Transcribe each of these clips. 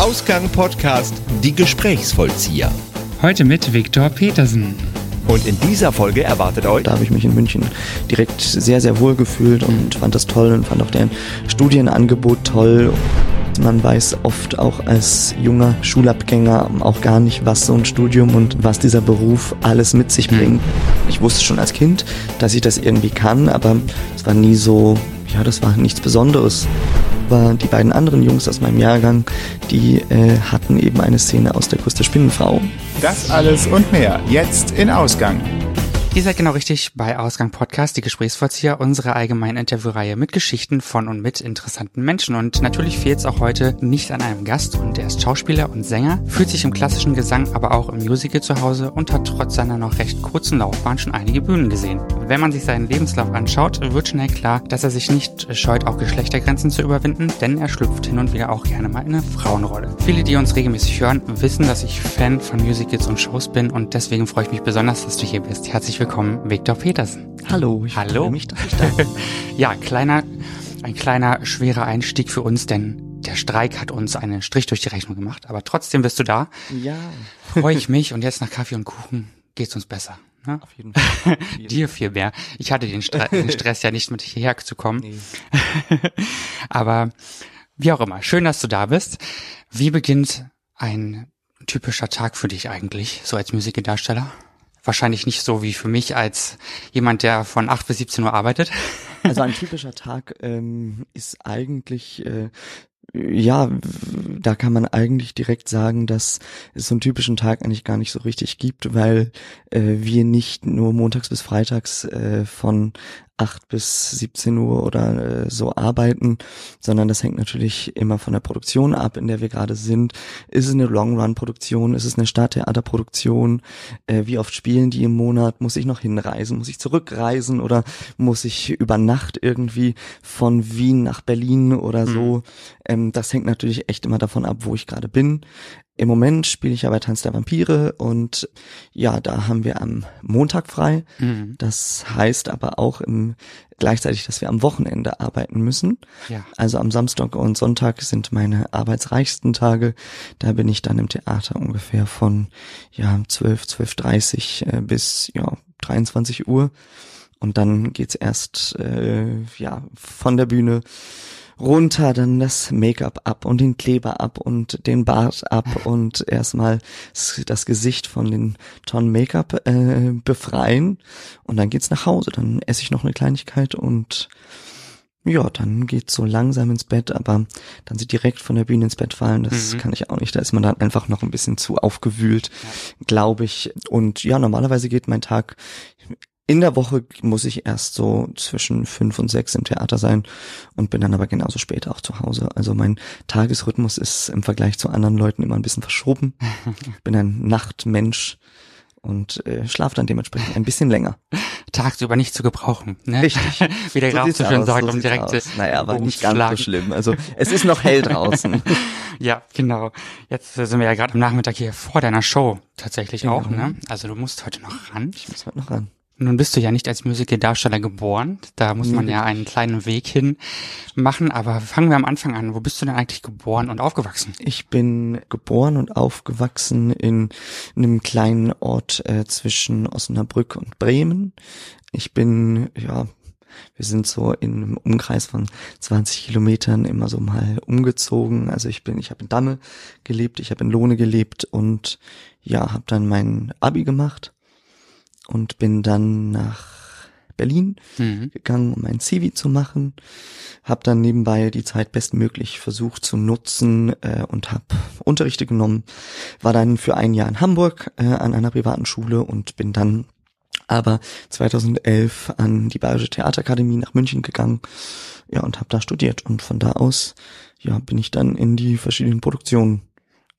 Ausgang Podcast Die Gesprächsvollzieher. Heute mit Viktor Petersen. Und in dieser Folge erwartet euch. Da habe ich mich in München direkt sehr, sehr wohl gefühlt und fand das toll und fand auch deren Studienangebot toll. Man weiß oft auch als junger Schulabgänger auch gar nicht, was so ein Studium und was dieser Beruf alles mit sich bringt. Ich wusste schon als Kind, dass ich das irgendwie kann, aber es war nie so, ja, das war nichts Besonderes. Aber die beiden anderen Jungs aus meinem Jahrgang, die äh, hatten eben eine Szene aus der Kuss der Spinnenfrau. Das alles und mehr jetzt in Ausgang. Ihr seid genau richtig bei Ausgang Podcast, die Gesprächsvollzieher, unsere allgemeine Interviewreihe mit Geschichten von und mit interessanten Menschen. Und natürlich fehlt es auch heute nicht an einem Gast und er ist Schauspieler und Sänger, fühlt sich im klassischen Gesang, aber auch im Musical zu Hause und hat trotz seiner noch recht kurzen Laufbahn schon einige Bühnen gesehen. Wenn man sich seinen Lebenslauf anschaut, wird schnell klar, dass er sich nicht scheut, auch Geschlechtergrenzen zu überwinden, denn er schlüpft hin und wieder auch gerne mal in eine Frauenrolle. Viele, die uns regelmäßig hören, wissen, dass ich Fan von Musicals und Shows bin und deswegen freue ich mich besonders, dass du hier bist. Herzlich willkommen, Viktor Petersen. Hallo, ich Hallo. freue mich, dass ich da bin. Ja, kleiner, ein kleiner, schwerer Einstieg für uns, denn der Streik hat uns einen Strich durch die Rechnung gemacht. Aber trotzdem bist du da. Ja, Freue ich mich und jetzt nach Kaffee und Kuchen geht's uns besser. Ne? auf jeden Fall. Dir viel mehr. Ich hatte den, Stre den Stress ja nicht mit hierher zu kommen. Nee. Aber wie auch immer, schön, dass du da bist. Wie beginnt ein typischer Tag für dich eigentlich, so als Musikdarsteller? Wahrscheinlich nicht so wie für mich als jemand, der von 8 bis 17 Uhr arbeitet. Also ein typischer Tag ähm, ist eigentlich, äh, ja, da kann man eigentlich direkt sagen, dass es so einen typischen Tag eigentlich gar nicht so richtig gibt, weil äh, wir nicht nur montags bis freitags äh, von 8 bis 17 Uhr oder äh, so arbeiten, sondern das hängt natürlich immer von der Produktion ab, in der wir gerade sind. Ist es eine Long-Run-Produktion? Ist es eine Stadttheaterproduktion? Äh, wie oft spielen die im Monat? Muss ich noch hinreisen? Muss ich zurückreisen oder muss ich über Nacht irgendwie von Wien nach Berlin oder so? Ähm, das hängt natürlich echt immer davon ab, wo ich gerade bin. Im Moment spiele ich ja bei Tanz der Vampire und ja, da haben wir am Montag frei. Mhm. Das heißt aber auch im, gleichzeitig, dass wir am Wochenende arbeiten müssen. Ja. Also am Samstag und Sonntag sind meine arbeitsreichsten Tage. Da bin ich dann im Theater ungefähr von ja 12, 12.30 äh, bis ja 23 Uhr. Und dann geht's erst äh, ja von der Bühne runter, dann das Make-up ab und den Kleber ab und den Bart ab und erstmal das Gesicht von den Tonnen Make-up äh, befreien und dann geht's nach Hause. Dann esse ich noch eine Kleinigkeit und ja, dann geht's so langsam ins Bett, aber dann sie direkt von der Bühne ins Bett fallen, das Mhm. kann ich auch nicht. Da ist man dann einfach noch ein bisschen zu aufgewühlt, glaube ich. Und ja, normalerweise geht mein Tag in der Woche muss ich erst so zwischen fünf und sechs im Theater sein und bin dann aber genauso spät auch zu Hause. Also mein Tagesrhythmus ist im Vergleich zu anderen Leuten immer ein bisschen verschoben. bin ein Nachtmensch und äh, schlafe dann dementsprechend ein bisschen länger. Tagsüber nicht zu gebrauchen. Ne? Richtig. Wie der Graf sieht's so schön aus, sagt, so um direkt aus. Naja, aber nicht ganz so schlimm. Also es ist noch hell draußen. Ja, genau. Jetzt äh, sind wir ja gerade am Nachmittag hier vor deiner Show tatsächlich auch, Ja. ne? Also du musst heute noch ran. Ich muss heute noch ran. Nun bist du ja nicht als Musical-Darsteller geboren. Da muss man ja einen kleinen Weg hin machen. Aber fangen wir am Anfang an. Wo bist du denn eigentlich geboren und aufgewachsen? Ich bin geboren und aufgewachsen in einem kleinen Ort äh, zwischen Osnabrück und Bremen. Ich bin, ja, wir sind so in einem Umkreis von 20 Kilometern immer so mal umgezogen. Also ich bin, ich habe in Damme gelebt, ich habe in Lohne gelebt und ja, habe dann mein Abi gemacht und bin dann nach Berlin Mhm. gegangen, um mein CV zu machen. Hab dann nebenbei die Zeit bestmöglich versucht zu nutzen äh, und habe Unterrichte genommen. War dann für ein Jahr in Hamburg äh, an einer privaten Schule und bin dann aber 2011 an die Bayerische Theaterakademie nach München gegangen. Ja, und habe da studiert. Und von da aus ja, bin ich dann in die verschiedenen Produktionen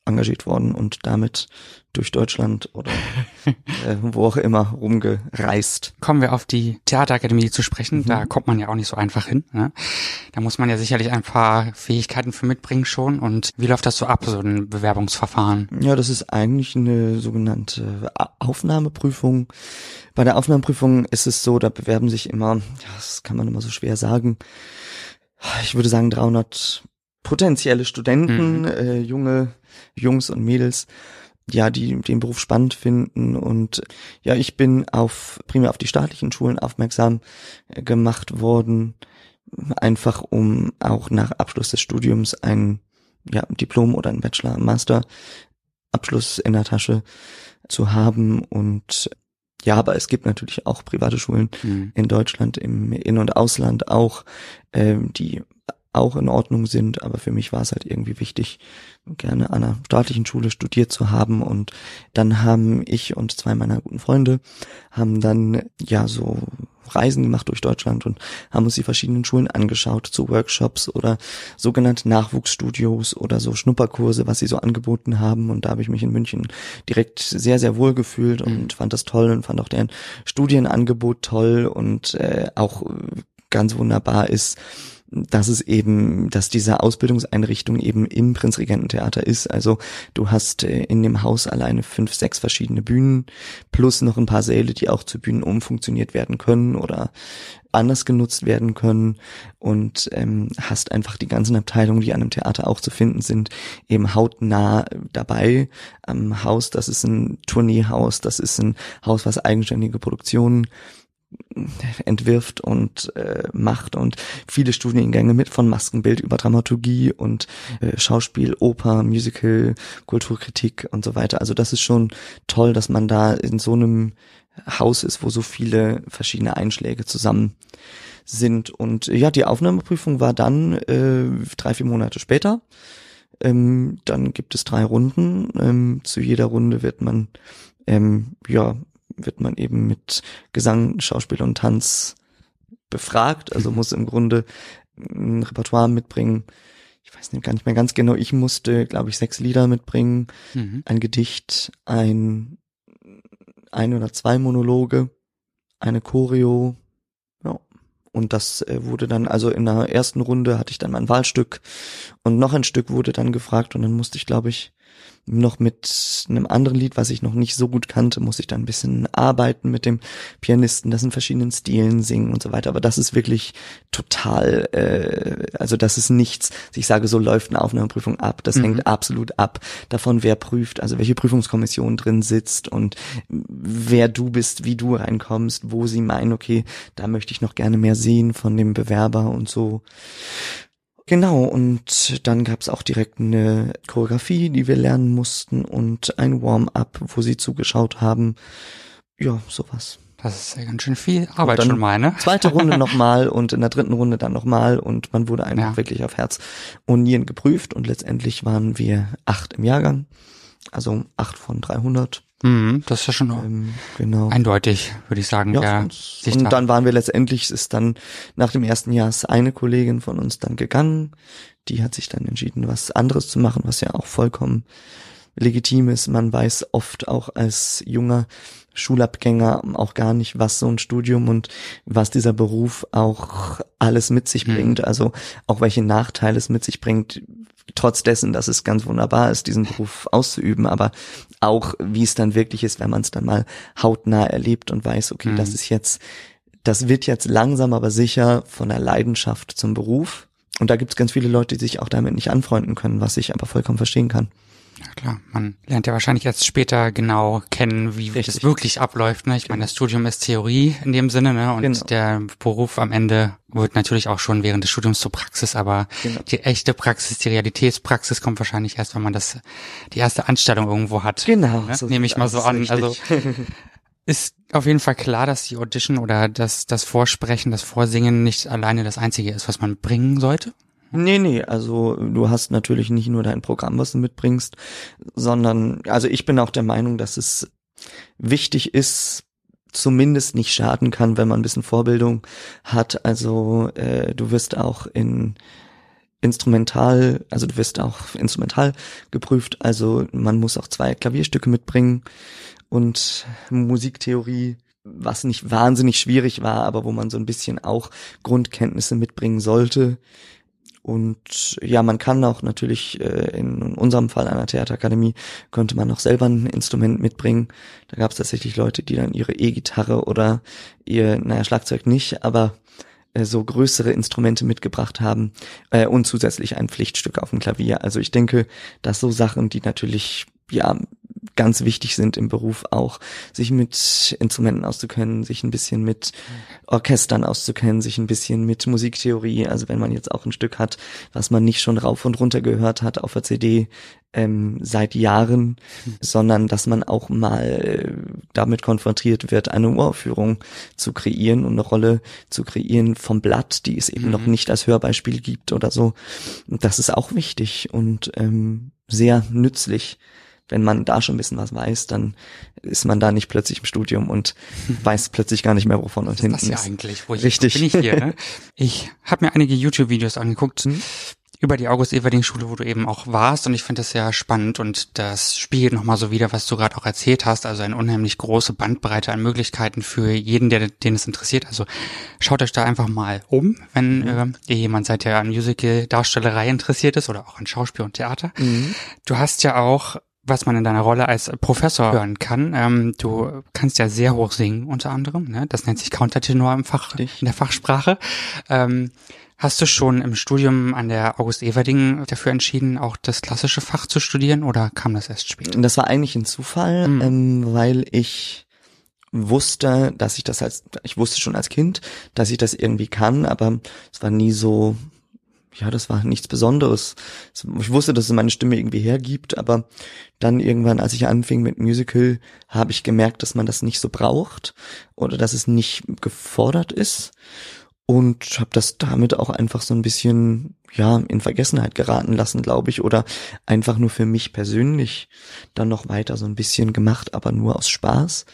engagiert worden und damit durch Deutschland oder äh, wo auch immer rumgereist. Kommen wir auf die Theaterakademie zu sprechen. Mhm. Da kommt man ja auch nicht so einfach hin. Ne? Da muss man ja sicherlich ein paar Fähigkeiten für mitbringen schon. Und wie läuft das so ab, so ein Bewerbungsverfahren? Ja, das ist eigentlich eine sogenannte Aufnahmeprüfung. Bei der Aufnahmeprüfung ist es so, da bewerben sich immer, das kann man immer so schwer sagen, ich würde sagen 300 potenzielle Studenten, mhm. äh, junge Jungs und Mädels, ja, die den Beruf spannend finden. Und ja, ich bin auf primär auf die staatlichen Schulen aufmerksam äh, gemacht worden, einfach um auch nach Abschluss des Studiums ein ja, Diplom oder ein Bachelor, Master Abschluss in der Tasche zu haben. Und ja, aber es gibt natürlich auch private Schulen mhm. in Deutschland, im In- und Ausland auch, ähm, die auch in Ordnung sind, aber für mich war es halt irgendwie wichtig, gerne an einer staatlichen Schule studiert zu haben und dann haben ich und zwei meiner guten Freunde haben dann ja so Reisen gemacht durch Deutschland und haben uns die verschiedenen Schulen angeschaut zu Workshops oder sogenannte Nachwuchsstudios oder so Schnupperkurse, was sie so angeboten haben. Und da habe ich mich in München direkt sehr, sehr wohl gefühlt und mhm. fand das toll und fand auch deren Studienangebot toll und äh, auch ganz wunderbar ist, dass es eben, dass diese Ausbildungseinrichtung eben im Prinzregententheater ist. Also du hast äh, in dem Haus alleine fünf, sechs verschiedene Bühnen plus noch ein paar Säle, die auch zu Bühnen umfunktioniert werden können oder anders genutzt werden können und ähm, hast einfach die ganzen Abteilungen, die an einem Theater auch zu finden sind, eben hautnah dabei am Haus. Das ist ein Tourneehaus, das ist ein Haus, was eigenständige Produktionen entwirft und äh, macht und viele Studiengänge mit von Maskenbild über Dramaturgie und äh, Schauspiel, Oper, Musical, Kulturkritik und so weiter. Also das ist schon toll, dass man da in so einem Haus ist, wo so viele verschiedene Einschläge zusammen sind. Und ja, die Aufnahmeprüfung war dann äh, drei, vier Monate später. Ähm, dann gibt es drei Runden. Ähm, zu jeder Runde wird man ähm, ja wird man eben mit Gesang, Schauspiel und Tanz befragt, also muss im Grunde ein Repertoire mitbringen. Ich weiß nicht, gar nicht mehr ganz genau. Ich musste, glaube ich, sechs Lieder mitbringen, mhm. ein Gedicht, ein, ein oder zwei Monologe, eine Choreo, ja. Und das äh, wurde dann, also in der ersten Runde hatte ich dann mein Wahlstück und noch ein Stück wurde dann gefragt und dann musste ich, glaube ich, noch mit einem anderen Lied, was ich noch nicht so gut kannte, muss ich dann ein bisschen arbeiten mit dem Pianisten, das in verschiedenen Stilen singen und so weiter. Aber das ist wirklich total, äh, also das ist nichts. Ich sage, so läuft eine Aufnahmeprüfung ab. Das mhm. hängt absolut ab davon, wer prüft, also welche Prüfungskommission drin sitzt und wer du bist, wie du reinkommst, wo sie meinen, okay, da möchte ich noch gerne mehr sehen von dem Bewerber und so. Genau, und dann gab's auch direkt eine Choreografie, die wir lernen mussten und ein Warm-up, wo sie zugeschaut haben. Ja, sowas. Das ist ja ganz schön viel Arbeit schon mal, ne? Zweite Runde nochmal und in der dritten Runde dann nochmal und man wurde einfach ja. wirklich auf Herz und Nieren geprüft und letztendlich waren wir acht im Jahrgang, also acht von 300 Mhm, das ist ja schon ähm, genau. eindeutig, würde ich sagen. Ja, und, und dann waren wir letztendlich, ist dann nach dem ersten Jahr ist eine Kollegin von uns dann gegangen. Die hat sich dann entschieden, was anderes zu machen, was ja auch vollkommen legitim ist. Man weiß oft auch als junger Schulabgänger auch gar nicht, was so ein Studium und was dieser Beruf auch alles mit sich mhm. bringt. Also auch welche Nachteile es mit sich bringt, trotz dessen, dass es ganz wunderbar ist, diesen Beruf auszuüben, aber auch wie es dann wirklich ist, wenn man es dann mal hautnah erlebt und weiß, okay, mhm. das ist jetzt, das wird jetzt langsam aber sicher von der Leidenschaft zum Beruf. Und da gibt es ganz viele Leute, die sich auch damit nicht anfreunden können, was ich aber vollkommen verstehen kann. Ja klar, man lernt ja wahrscheinlich jetzt später genau kennen, wie Richtig. das wirklich abläuft. Ne? Ich genau. meine, das Studium ist Theorie in dem Sinne, ne? Und genau. der Beruf am Ende wird natürlich auch schon während des Studiums zur Praxis, aber genau. die echte Praxis, die Realitätspraxis kommt wahrscheinlich erst, wenn man das die erste Anstellung irgendwo hat. Genau. Ne? So Nehme ich mal so an. Richtig. Also ist auf jeden Fall klar, dass die Audition oder das, das Vorsprechen, das Vorsingen nicht alleine das Einzige ist, was man bringen sollte. Nee, nee, also du hast natürlich nicht nur dein Programm, was du mitbringst, sondern, also ich bin auch der Meinung, dass es wichtig ist, zumindest nicht schaden kann, wenn man ein bisschen Vorbildung hat. Also äh, du wirst auch in instrumental, also du wirst auch instrumental geprüft, also man muss auch zwei Klavierstücke mitbringen und Musiktheorie was nicht wahnsinnig schwierig war, aber wo man so ein bisschen auch Grundkenntnisse mitbringen sollte. Und ja, man kann auch natürlich äh, in unserem Fall einer Theaterakademie könnte man noch selber ein Instrument mitbringen. Da gab es tatsächlich Leute, die dann ihre E-Gitarre oder ihr, naja, Schlagzeug nicht, aber äh, so größere Instrumente mitgebracht haben äh, und zusätzlich ein Pflichtstück auf dem Klavier. Also ich denke, dass so Sachen, die natürlich ja ganz wichtig sind im Beruf auch, sich mit Instrumenten auszukennen, sich ein bisschen mit Orchestern auszukennen, sich ein bisschen mit Musiktheorie, also wenn man jetzt auch ein Stück hat, was man nicht schon rauf und runter gehört hat auf der CD ähm, seit Jahren, hm. sondern dass man auch mal äh, damit konfrontiert wird, eine Uraufführung zu kreieren und eine Rolle zu kreieren vom Blatt, die es eben mhm. noch nicht als Hörbeispiel gibt oder so. Das ist auch wichtig und ähm, sehr nützlich wenn man da schon ein bisschen was weiß, dann ist man da nicht plötzlich im Studium und weiß plötzlich gar nicht mehr, wovon und hinten ist. Das ja eigentlich, wo ich, Richtig. bin ich hier. Ne? Ich habe mir einige YouTube-Videos angeguckt. Hm? über die August-Everding-Schule, wo du eben auch warst. Und ich finde das sehr spannend und das spiegelt nochmal so wieder, was du gerade auch erzählt hast. Also eine unheimlich große Bandbreite an Möglichkeiten für jeden, der, den es interessiert. Also schaut euch da einfach mal um, wenn mhm. äh, ihr jemand seid, der an Musical-Darstellerei interessiert ist oder auch an Schauspiel und Theater. Mhm. Du hast ja auch was man in deiner Rolle als Professor hören kann. Ähm, du kannst ja sehr hoch singen, unter anderem. Ne? Das nennt sich Countertenor im Fach, in der Fachsprache. Ähm, hast du schon im Studium an der August Everding dafür entschieden, auch das klassische Fach zu studieren oder kam das erst später? Das war eigentlich ein Zufall, mhm. ähm, weil ich wusste, dass ich das als, ich wusste schon als Kind, dass ich das irgendwie kann, aber es war nie so ja, das war nichts Besonderes. Ich wusste, dass es meine Stimme irgendwie hergibt, aber dann irgendwann, als ich anfing mit Musical, habe ich gemerkt, dass man das nicht so braucht oder dass es nicht gefordert ist und habe das damit auch einfach so ein bisschen ja in Vergessenheit geraten lassen, glaube ich, oder einfach nur für mich persönlich dann noch weiter so ein bisschen gemacht, aber nur aus Spaß.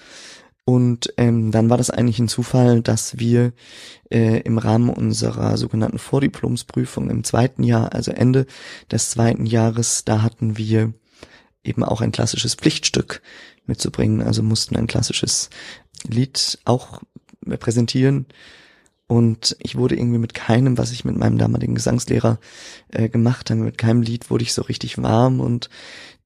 Und ähm, dann war das eigentlich ein Zufall, dass wir äh, im Rahmen unserer sogenannten Vordiplomsprüfung im zweiten Jahr, also Ende des zweiten Jahres, da hatten wir eben auch ein klassisches Pflichtstück mitzubringen, also mussten ein klassisches Lied auch präsentieren. Und ich wurde irgendwie mit keinem, was ich mit meinem damaligen Gesangslehrer äh, gemacht habe, mit keinem Lied wurde ich so richtig warm und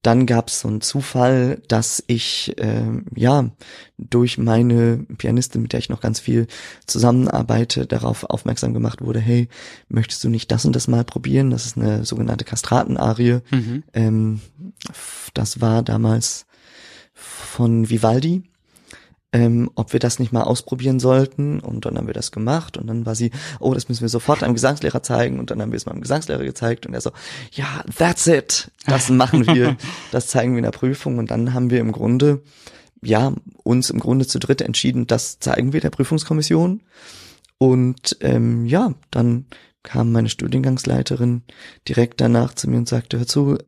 dann gab es so einen Zufall, dass ich äh, ja durch meine Pianistin, mit der ich noch ganz viel zusammenarbeite, darauf aufmerksam gemacht wurde, hey, möchtest du nicht das und das mal probieren? Das ist eine sogenannte Kastratenarie. Mhm. Ähm, das war damals von Vivaldi ähm, ob wir das nicht mal ausprobieren sollten. Und dann haben wir das gemacht. Und dann war sie, oh, das müssen wir sofort einem Gesangslehrer zeigen. Und dann haben wir es meinem Gesangslehrer gezeigt. Und er so, ja, that's it. Das machen wir. das zeigen wir in der Prüfung. Und dann haben wir im Grunde, ja, uns im Grunde zu dritt entschieden, das zeigen wir der Prüfungskommission. Und ähm, ja, dann kam meine Studiengangsleiterin direkt danach zu mir und sagte, hör zu,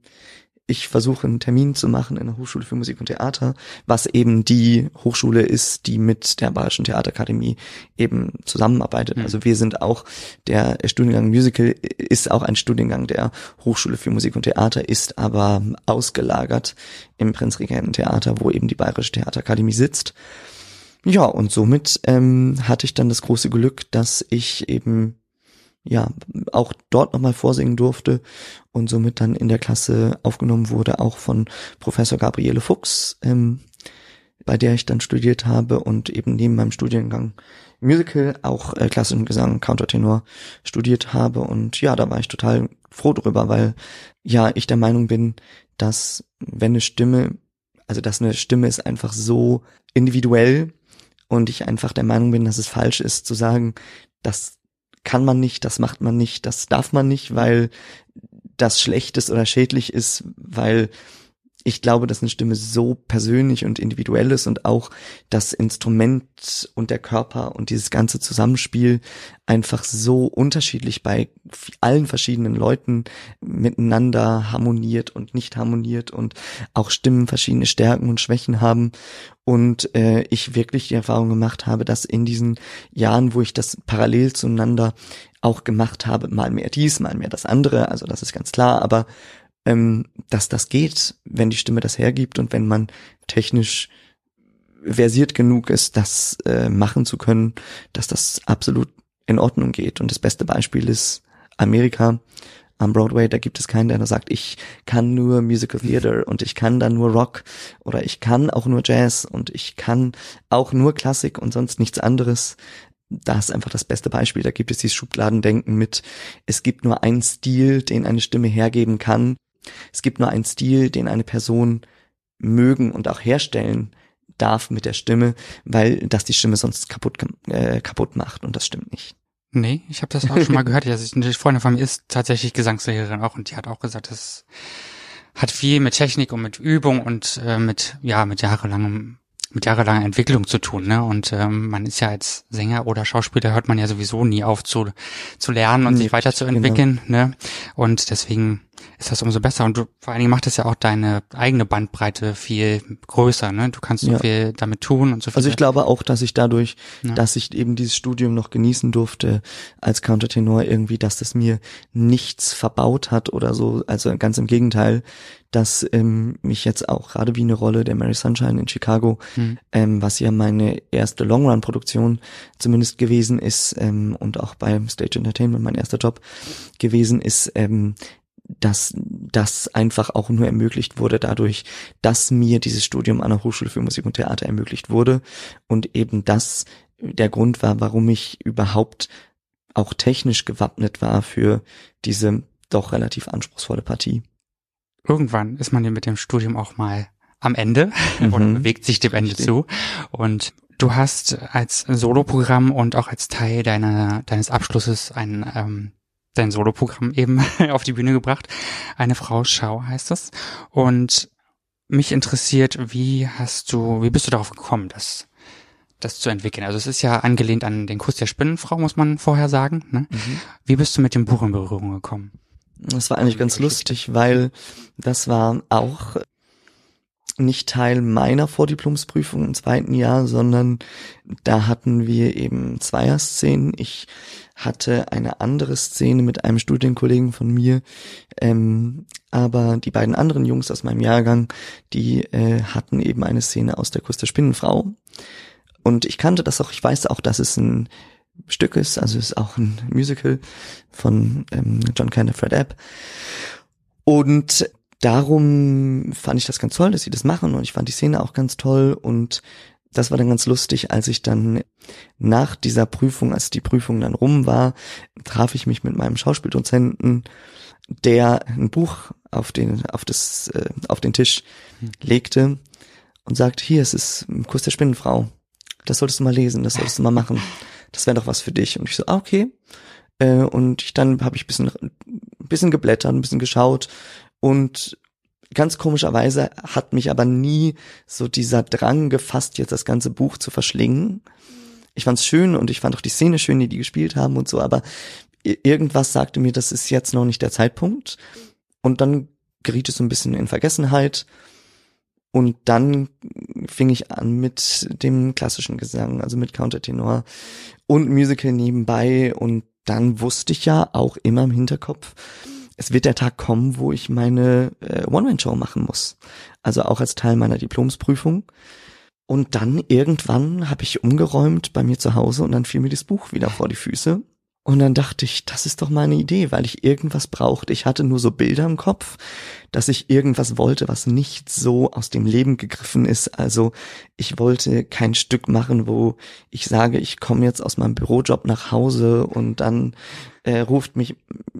ich versuche einen Termin zu machen in der Hochschule für Musik und Theater, was eben die Hochschule ist, die mit der Bayerischen Theaterakademie eben zusammenarbeitet. Mhm. Also wir sind auch, der Studiengang Musical ist auch ein Studiengang der Hochschule für Musik und Theater, ist aber ausgelagert im Prinzregenten-Theater, wo eben die Bayerische Theaterakademie sitzt. Ja, und somit ähm, hatte ich dann das große Glück, dass ich eben ja auch dort nochmal vorsingen durfte und somit dann in der Klasse aufgenommen wurde, auch von Professor Gabriele Fuchs, ähm, bei der ich dann studiert habe und eben neben meinem Studiengang Musical auch äh, klassischen Gesang, Countertenor studiert habe. Und ja, da war ich total froh drüber, weil ja, ich der Meinung bin, dass wenn eine Stimme, also dass eine Stimme ist einfach so individuell und ich einfach der Meinung bin, dass es falsch ist zu sagen, dass kann man nicht, das macht man nicht, das darf man nicht, weil das schlecht ist oder schädlich ist, weil ich glaube, dass eine Stimme so persönlich und individuell ist und auch das Instrument und der Körper und dieses ganze Zusammenspiel einfach so unterschiedlich bei allen verschiedenen Leuten miteinander harmoniert und nicht harmoniert und auch Stimmen verschiedene Stärken und Schwächen haben. Und äh, ich wirklich die Erfahrung gemacht habe, dass in diesen Jahren, wo ich das parallel zueinander auch gemacht habe, mal mehr dies, mal mehr das andere, also das ist ganz klar, aber ähm, dass das geht, wenn die Stimme das hergibt und wenn man technisch versiert genug ist, das äh, machen zu können, dass das absolut in Ordnung geht. Und das beste Beispiel ist Amerika am Broadway, da gibt es keinen, der sagt, ich kann nur Musical Theater und ich kann dann nur Rock oder ich kann auch nur Jazz und ich kann auch nur Klassik und sonst nichts anderes. da ist einfach das beste Beispiel. Da gibt es dieses Schubladendenken mit, es gibt nur einen Stil, den eine Stimme hergeben kann. Es gibt nur einen Stil, den eine Person mögen und auch herstellen darf mit der Stimme, weil das die Stimme sonst kaputt, äh, kaputt macht und das stimmt nicht. Nee, ich habe das auch schon mal gehört. Also eine Freundin von mir ist tatsächlich Gesangslehrerin auch und die hat auch gesagt, das hat viel mit Technik und mit Übung und äh, mit ja mit jahrelangem mit jahrelanger Entwicklung zu tun, ne? Und ähm, man ist ja als Sänger oder Schauspieler hört man ja sowieso nie auf zu zu lernen und nee, sich weiterzuentwickeln, genau. ne? Und deswegen ist das umso besser. Und du, vor allen Dingen macht es ja auch deine eigene Bandbreite viel größer, ne? Du kannst so ja. viel damit tun und so viel. Also ich glaube auch, dass ich dadurch, ja. dass ich eben dieses Studium noch genießen durfte als Countertenor irgendwie, dass das mir nichts verbaut hat oder so. Also ganz im Gegenteil, dass ähm, mich jetzt auch gerade wie eine Rolle der Mary Sunshine in Chicago, mhm. ähm, was ja meine erste Long-Run-Produktion zumindest gewesen ist ähm, und auch beim Stage Entertainment mein erster Job gewesen ist, ähm, dass das einfach auch nur ermöglicht wurde dadurch, dass mir dieses Studium an der Hochschule für Musik und Theater ermöglicht wurde und eben das der Grund war, warum ich überhaupt auch technisch gewappnet war für diese doch relativ anspruchsvolle Partie. Irgendwann ist man ja mit dem Studium auch mal am Ende mhm. und bewegt sich dem Ende zu. Und du hast als Soloprogramm und auch als Teil deiner, deines Abschlusses ein ähm, dein Soloprogramm eben auf die Bühne gebracht. Eine Frau Schau heißt das. Und mich interessiert, wie hast du, wie bist du darauf gekommen, das, das zu entwickeln? Also es ist ja angelehnt an den Kuss der Spinnenfrau, muss man vorher sagen. Ne? Mhm. Wie bist du mit dem Buch in Berührung gekommen? Das war eigentlich ganz lustig, weil das war auch nicht Teil meiner Vordiplomsprüfung im zweiten Jahr, sondern da hatten wir eben Zweierszenen. Ich hatte eine andere Szene mit einem Studienkollegen von mir, ähm, aber die beiden anderen Jungs aus meinem Jahrgang, die äh, hatten eben eine Szene aus der Kuss der Spinnenfrau. Und ich kannte das auch, ich weiß auch, dass es ein Stück ist, also es ist auch ein Musical von ähm, John Kennedy Fred App. Und darum fand ich das ganz toll, dass sie das machen und ich fand die Szene auch ganz toll und das war dann ganz lustig, als ich dann nach dieser Prüfung, als die Prüfung dann rum war, traf ich mich mit meinem Schauspieldozenten, der ein Buch auf den, auf das, äh, auf den Tisch legte und sagte, hier, es ist ein Kuss der Spinnenfrau. Das solltest du mal lesen, das solltest du mal machen. Das wäre doch was für dich. Und ich so, ah, okay. Äh, und ich, dann habe ich bisschen, bisschen geblättert, ein bisschen geschaut und ganz komischerweise hat mich aber nie so dieser Drang gefasst, jetzt das ganze Buch zu verschlingen. Ich fand's schön und ich fand auch die Szene schön, die die gespielt haben und so, aber irgendwas sagte mir, das ist jetzt noch nicht der Zeitpunkt. Und dann geriet es so ein bisschen in Vergessenheit. Und dann fing ich an mit dem klassischen Gesang, also mit Countertenor und Musical nebenbei. Und dann wusste ich ja auch immer im Hinterkopf, es wird der Tag kommen, wo ich meine äh, One-Man-Show machen muss. Also auch als Teil meiner Diplomsprüfung. Und dann irgendwann habe ich umgeräumt bei mir zu Hause und dann fiel mir das Buch wieder vor die Füße. Und dann dachte ich, das ist doch meine Idee, weil ich irgendwas brauchte. Ich hatte nur so Bilder im Kopf, dass ich irgendwas wollte, was nicht so aus dem Leben gegriffen ist. Also ich wollte kein Stück machen, wo ich sage, ich komme jetzt aus meinem Bürojob nach Hause und dann äh, ruft mich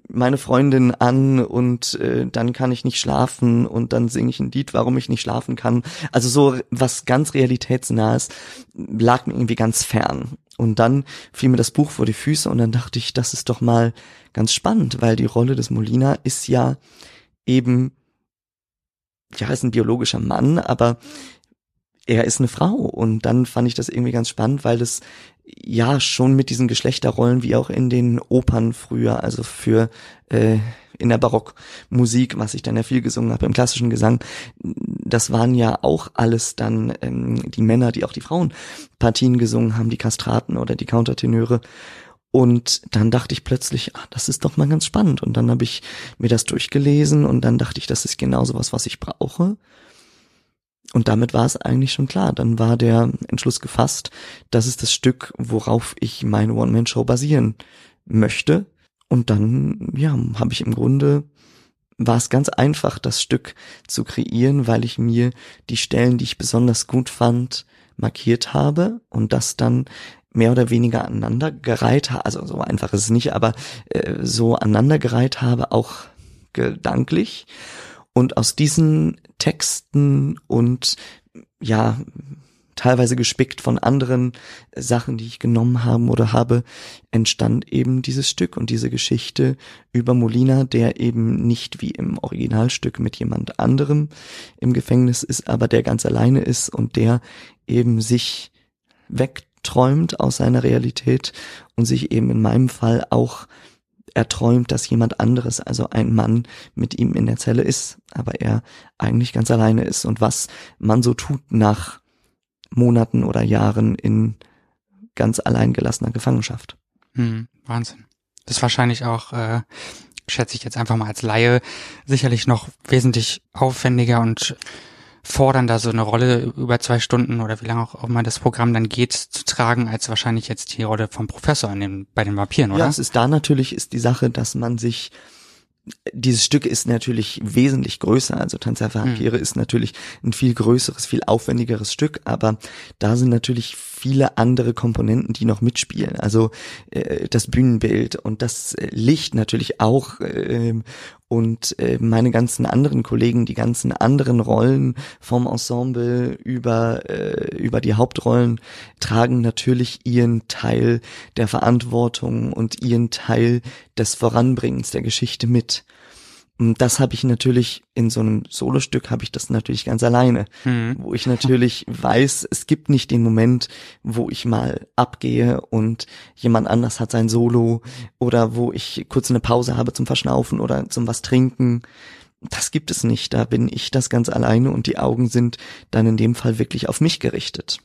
meine Freundin an und äh, dann kann ich nicht schlafen und dann singe ich ein Lied, warum ich nicht schlafen kann. Also so was ganz realitätsnahes lag mir irgendwie ganz fern. Und dann fiel mir das Buch vor die Füße und dann dachte ich, das ist doch mal ganz spannend, weil die Rolle des Molina ist ja eben, ja, ist ein biologischer Mann, aber er ist eine Frau. Und dann fand ich das irgendwie ganz spannend, weil das ja schon mit diesen Geschlechterrollen wie auch in den Opern früher, also für äh, in der Barockmusik, was ich dann ja viel gesungen habe im klassischen Gesang, das waren ja auch alles dann ähm, die Männer, die auch die Frauenpartien gesungen haben, die Kastraten oder die Countertenöre. Und dann dachte ich plötzlich, ah, das ist doch mal ganz spannend. Und dann habe ich mir das durchgelesen und dann dachte ich, das ist genau so was, was ich brauche. Und damit war es eigentlich schon klar. Dann war der Entschluss gefasst, das ist das Stück, worauf ich meine One-Man-Show basieren möchte. Und dann, ja, habe ich im Grunde, war es ganz einfach, das Stück zu kreieren, weil ich mir die Stellen, die ich besonders gut fand, markiert habe und das dann mehr oder weniger aneinandergereiht habe, also so einfach ist es nicht, aber äh, so aneinandergereiht habe, auch gedanklich. Und aus diesen Texten und ja, teilweise gespickt von anderen Sachen, die ich genommen haben oder habe, entstand eben dieses Stück und diese Geschichte über Molina, der eben nicht wie im Originalstück mit jemand anderem im Gefängnis ist, aber der ganz alleine ist und der eben sich wegträumt aus seiner Realität und sich eben in meinem Fall auch erträumt, dass jemand anderes, also ein Mann, mit ihm in der Zelle ist, aber er eigentlich ganz alleine ist und was man so tut nach Monaten oder Jahren in ganz alleingelassener Gefangenschaft. Hm, Wahnsinn. Das ist wahrscheinlich auch, äh, schätze ich jetzt einfach mal als Laie, sicherlich noch wesentlich aufwendiger und fordernder, so eine Rolle über zwei Stunden oder wie lange auch immer das Programm dann geht, zu tragen, als wahrscheinlich jetzt die Rolle vom Professor in den, bei den Vampiren, oder? Ja, es ist da natürlich, ist die Sache, dass man sich dieses Stück ist natürlich wesentlich größer. Also Tanz der Vampire mhm. ist natürlich ein viel größeres, viel aufwendigeres Stück, aber da sind natürlich viele andere Komponenten, die noch mitspielen. Also äh, das Bühnenbild und das äh, Licht natürlich auch äh, und äh, meine ganzen anderen Kollegen, die ganzen anderen Rollen vom Ensemble über äh, über die Hauptrollen tragen natürlich ihren Teil der Verantwortung und ihren Teil des Voranbringens der Geschichte mit. Und das habe ich natürlich in so einem Solostück habe ich das natürlich ganz alleine, mhm. wo ich natürlich weiß, es gibt nicht den Moment, wo ich mal abgehe und jemand anders hat sein Solo oder wo ich kurz eine Pause habe zum Verschnaufen oder zum was trinken. Das gibt es nicht. Da bin ich das ganz alleine und die Augen sind dann in dem Fall wirklich auf mich gerichtet.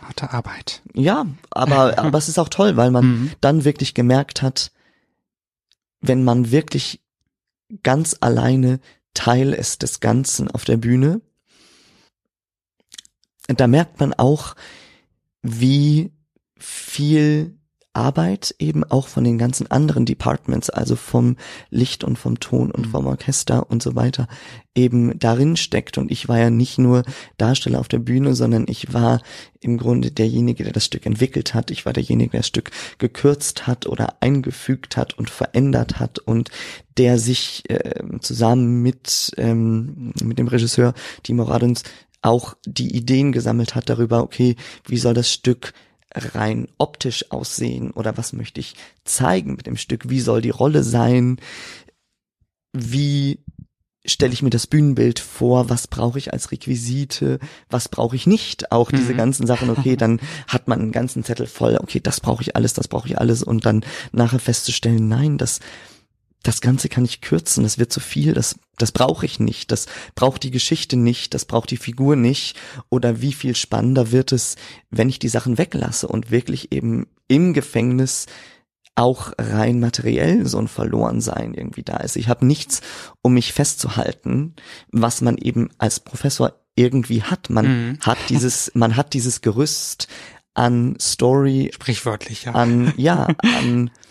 Harte Arbeit. Ja, aber aber es ist auch toll, weil man mhm. dann wirklich gemerkt hat, wenn man wirklich ganz alleine Teil ist des Ganzen auf der Bühne. Da merkt man auch, wie viel Arbeit eben auch von den ganzen anderen Departments, also vom Licht und vom Ton und mhm. vom Orchester und so weiter, eben darin steckt. Und ich war ja nicht nur Darsteller auf der Bühne, sondern ich war im Grunde derjenige, der das Stück entwickelt hat. Ich war derjenige, der das Stück gekürzt hat oder eingefügt hat und verändert hat und der sich äh, zusammen mit, ähm, mit dem Regisseur Timo Radens auch die Ideen gesammelt hat darüber, okay, wie soll das Stück rein optisch aussehen oder was möchte ich zeigen mit dem Stück? Wie soll die Rolle sein? Wie stelle ich mir das Bühnenbild vor, was brauche ich als Requisite, was brauche ich nicht, auch diese mhm. ganzen Sachen, okay, dann hat man einen ganzen Zettel voll, okay, das brauche ich alles, das brauche ich alles und dann nachher festzustellen, nein, das das Ganze kann ich kürzen, das wird zu viel, das, das brauche ich nicht, das braucht die Geschichte nicht, das braucht die Figur nicht. Oder wie viel spannender wird es, wenn ich die Sachen weglasse und wirklich eben im Gefängnis auch rein materiell so ein Verlorensein irgendwie da ist. Ich habe nichts, um mich festzuhalten, was man eben als Professor irgendwie hat. Man mhm. hat dieses, man hat dieses Gerüst an Story, sprichwörtlich, ja. an ja, an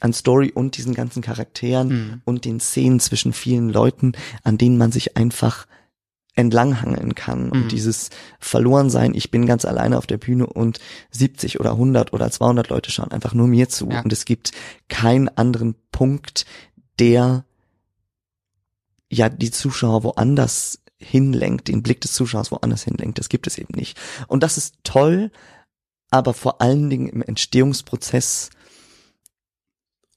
an Story und diesen ganzen Charakteren mhm. und den Szenen zwischen vielen Leuten, an denen man sich einfach entlanghangeln kann mhm. und dieses Verlorensein, ich bin ganz alleine auf der Bühne und 70 oder 100 oder 200 Leute schauen einfach nur mir zu ja. und es gibt keinen anderen Punkt, der ja die Zuschauer woanders hinlenkt, den Blick des Zuschauers woanders hinlenkt. Das gibt es eben nicht. Und das ist toll, aber vor allen Dingen im Entstehungsprozess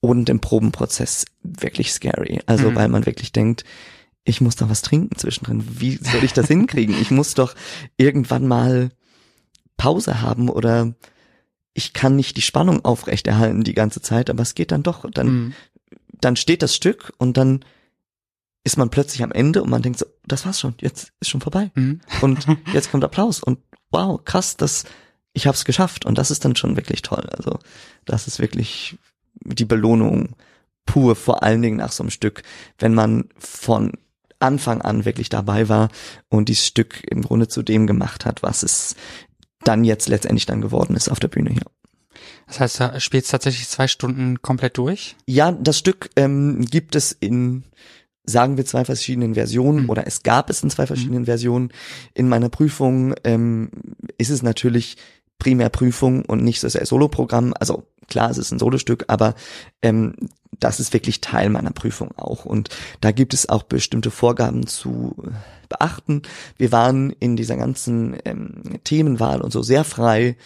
und im Probenprozess wirklich scary. Also mhm. weil man wirklich denkt, ich muss doch was trinken zwischendrin. Wie soll ich das hinkriegen? Ich muss doch irgendwann mal Pause haben oder ich kann nicht die Spannung aufrechterhalten die ganze Zeit, aber es geht dann doch. Dann, mhm. dann steht das Stück und dann ist man plötzlich am Ende und man denkt so, das war's schon, jetzt ist schon vorbei. Mhm. Und jetzt kommt Applaus und wow, krass, das, ich hab's geschafft und das ist dann schon wirklich toll. Also das ist wirklich die Belohnung pur, vor allen Dingen nach so einem Stück, wenn man von Anfang an wirklich dabei war und dieses Stück im Grunde zu dem gemacht hat, was es dann jetzt letztendlich dann geworden ist auf der Bühne hier. Das heißt, du spielst tatsächlich zwei Stunden komplett durch? Ja, das Stück ähm, gibt es in, sagen wir, zwei verschiedenen Versionen mhm. oder es gab es in zwei verschiedenen mhm. Versionen. In meiner Prüfung ähm, ist es natürlich Primärprüfung und nicht so sehr Soloprogramm. Also klar, es ist ein Solostück, aber ähm, das ist wirklich Teil meiner Prüfung auch. Und da gibt es auch bestimmte Vorgaben zu beachten. Wir waren in dieser ganzen ähm, Themenwahl und so sehr frei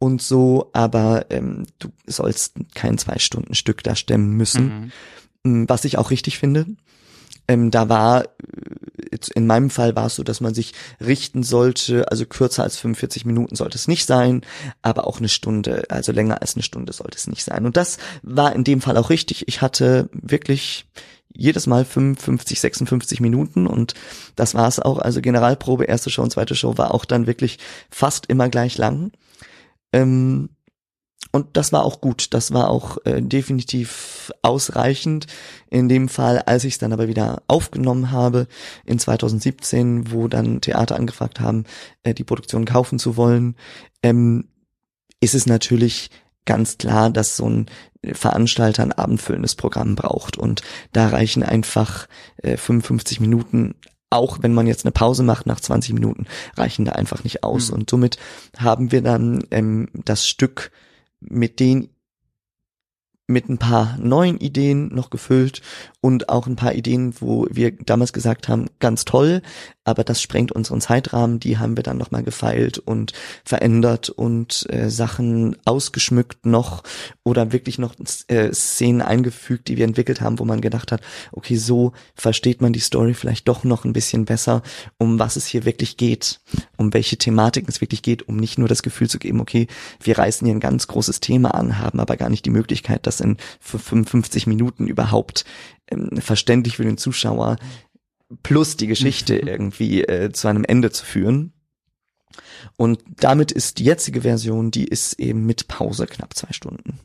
und so, aber ähm, du sollst kein zwei Stunden Stück da stemmen müssen, mhm. was ich auch richtig finde. Ähm, da war, in meinem Fall war es so, dass man sich richten sollte, also kürzer als 45 Minuten sollte es nicht sein, aber auch eine Stunde, also länger als eine Stunde sollte es nicht sein. Und das war in dem Fall auch richtig. Ich hatte wirklich jedes Mal 55, 56 Minuten und das war es auch. Also Generalprobe, erste Show und zweite Show war auch dann wirklich fast immer gleich lang. Ähm, und das war auch gut, das war auch äh, definitiv ausreichend. In dem Fall, als ich es dann aber wieder aufgenommen habe in 2017, wo dann Theater angefragt haben, äh, die Produktion kaufen zu wollen, ähm, ist es natürlich ganz klar, dass so ein Veranstalter ein abendfüllendes Programm braucht und da reichen einfach äh, 55 Minuten auch wenn man jetzt eine Pause macht nach 20 Minuten, reichen da einfach nicht aus. Mhm. Und somit haben wir dann ähm, das Stück mit den mit ein paar neuen Ideen noch gefüllt und auch ein paar Ideen, wo wir damals gesagt haben, ganz toll, aber das sprengt unseren Zeitrahmen, die haben wir dann nochmal gefeilt und verändert und äh, Sachen ausgeschmückt noch oder wirklich noch äh, Szenen eingefügt, die wir entwickelt haben, wo man gedacht hat, okay, so versteht man die Story vielleicht doch noch ein bisschen besser, um was es hier wirklich geht, um welche Thematik es wirklich geht, um nicht nur das Gefühl zu geben, okay, wir reißen hier ein ganz großes Thema an, haben aber gar nicht die Möglichkeit, das in 55 Minuten überhaupt ähm, verständlich für den Zuschauer plus die Geschichte irgendwie äh, zu einem Ende zu führen. Und damit ist die jetzige Version, die ist eben mit Pause knapp zwei Stunden.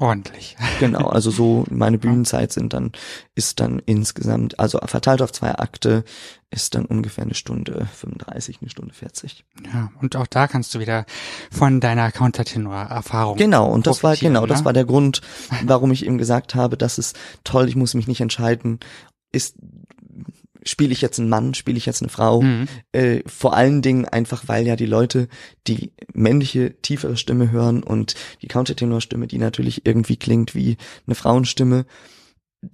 Ordentlich. Genau, also so meine Bühnenzeit sind dann, ist dann insgesamt, also verteilt auf zwei Akte, ist dann ungefähr eine Stunde 35, eine Stunde 40. Ja, und auch da kannst du wieder von deiner Countertenor-Erfahrung. Genau, und das war, genau, ne? das war der Grund, warum ich eben gesagt habe, das ist toll, ich muss mich nicht entscheiden, ist spiele ich jetzt einen Mann, spiele ich jetzt eine Frau. Mhm. Äh, vor allen Dingen einfach, weil ja die Leute die männliche, tiefere Stimme hören und die Countertenor-Stimme, die natürlich irgendwie klingt wie eine Frauenstimme.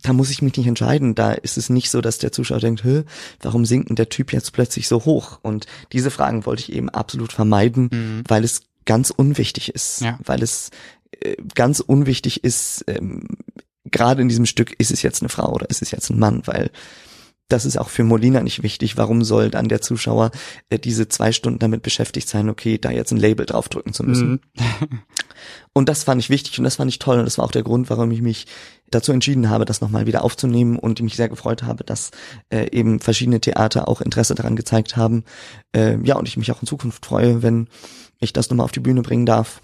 Da muss ich mich nicht entscheiden. Da ist es nicht so, dass der Zuschauer denkt, Hö, warum singt denn der Typ jetzt plötzlich so hoch? Und diese Fragen wollte ich eben absolut vermeiden, mhm. weil es ganz unwichtig ist. Ja. Weil es äh, ganz unwichtig ist, ähm, gerade in diesem Stück, ist es jetzt eine Frau oder ist es jetzt ein Mann? Weil das ist auch für Molina nicht wichtig. Warum soll dann der Zuschauer äh, diese zwei Stunden damit beschäftigt sein, okay, da jetzt ein Label draufdrücken zu müssen? Mhm. und das fand ich wichtig und das fand ich toll und das war auch der Grund, warum ich mich dazu entschieden habe, das nochmal wieder aufzunehmen und mich sehr gefreut habe, dass äh, eben verschiedene Theater auch Interesse daran gezeigt haben. Äh, ja, und ich mich auch in Zukunft freue, wenn ich das nochmal auf die Bühne bringen darf.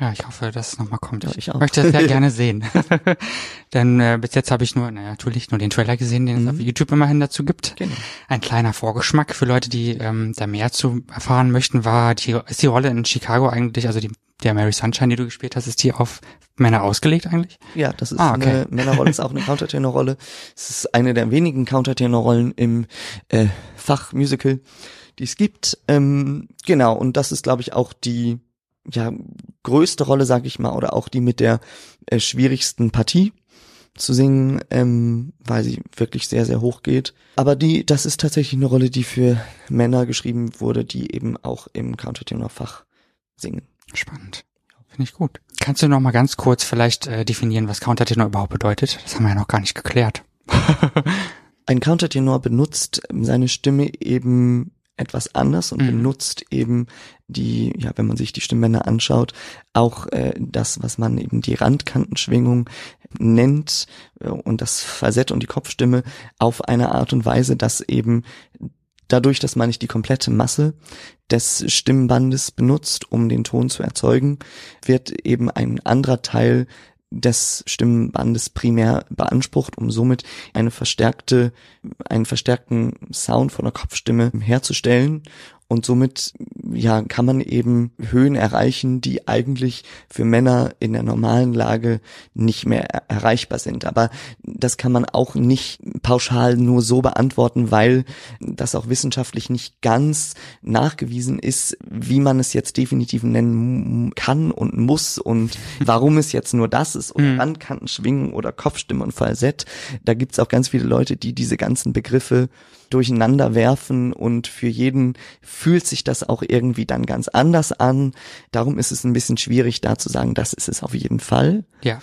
Ja, ich hoffe, dass es nochmal kommt. Ja, ich, auch. möchte es sehr gerne sehen. Denn äh, bis jetzt habe ich nur, naja, natürlich nur den Trailer gesehen, den mhm. es auf YouTube immerhin dazu gibt. Genau. Ein kleiner Vorgeschmack für Leute, die ähm, da mehr zu erfahren möchten, war die, ist die Rolle in Chicago eigentlich, also die, der Mary Sunshine, die du gespielt hast, ist die auf Männer ausgelegt eigentlich? Ja, das ist ah, okay. eine Männerrolle, ist auch eine Countertenor-Rolle. Es ist eine der wenigen Countertenor-Rollen im äh, Fach Musical, die es gibt. Ähm, genau, und das ist, glaube ich, auch die ja, größte Rolle, sag ich mal, oder auch die mit der äh, schwierigsten Partie zu singen, ähm, weil sie wirklich sehr, sehr hoch geht. Aber die, das ist tatsächlich eine Rolle, die für Männer geschrieben wurde, die eben auch im Countertenor-Fach singen. Spannend. Finde ich gut. Kannst du noch mal ganz kurz vielleicht äh, definieren, was Countertenor überhaupt bedeutet? Das haben wir ja noch gar nicht geklärt. Ein Countertenor benutzt seine Stimme eben etwas anders und mhm. benutzt eben die, ja, wenn man sich die Stimmbänder anschaut, auch äh, das, was man eben die Randkantenschwingung nennt äh, und das Falsett und die Kopfstimme auf eine Art und Weise, dass eben dadurch, dass man nicht die komplette Masse des Stimmbandes benutzt, um den Ton zu erzeugen, wird eben ein anderer Teil des Stimmenbandes primär beansprucht, um somit eine verstärkte, einen verstärkten Sound von der Kopfstimme herzustellen. Und somit, ja, kann man eben Höhen erreichen, die eigentlich für Männer in der normalen Lage nicht mehr er erreichbar sind. Aber das kann man auch nicht pauschal nur so beantworten, weil das auch wissenschaftlich nicht ganz nachgewiesen ist, wie man es jetzt definitiv nennen kann und muss und warum es jetzt nur das ist oder Mhm. Randkanten schwingen oder Kopfstimme und Falsett. Da gibt's auch ganz viele Leute, die diese ganzen Begriffe durcheinander werfen und für jeden fühlt sich das auch irgendwie dann ganz anders an. Darum ist es ein bisschen schwierig da zu sagen, das ist es auf jeden Fall. Ja.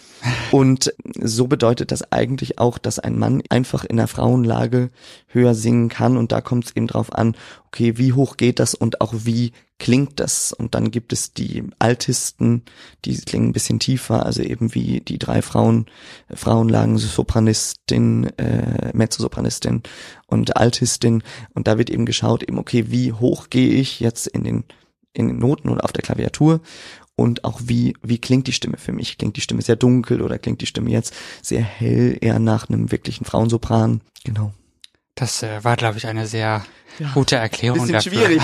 Und so bedeutet das eigentlich auch, dass ein Mann einfach in der Frauenlage höher singen kann und da kommt es eben drauf an, okay, wie hoch geht das und auch wie klingt das? Und dann gibt es die Altisten, die klingen ein bisschen tiefer, also eben wie die drei Frauen, Frauenlagen, Sopranistin, äh, Mezzosopranistin und Altistin. Und da wird eben geschaut, eben, okay, wie hoch gehe ich jetzt in den, in den Noten oder auf der Klaviatur? Und auch wie, wie klingt die Stimme für mich? Klingt die Stimme sehr dunkel oder klingt die Stimme jetzt sehr hell, eher nach einem wirklichen Frauensopran? Genau. Das äh, war, glaube ich, eine sehr gute Erklärung Bisschen dafür. schwierig.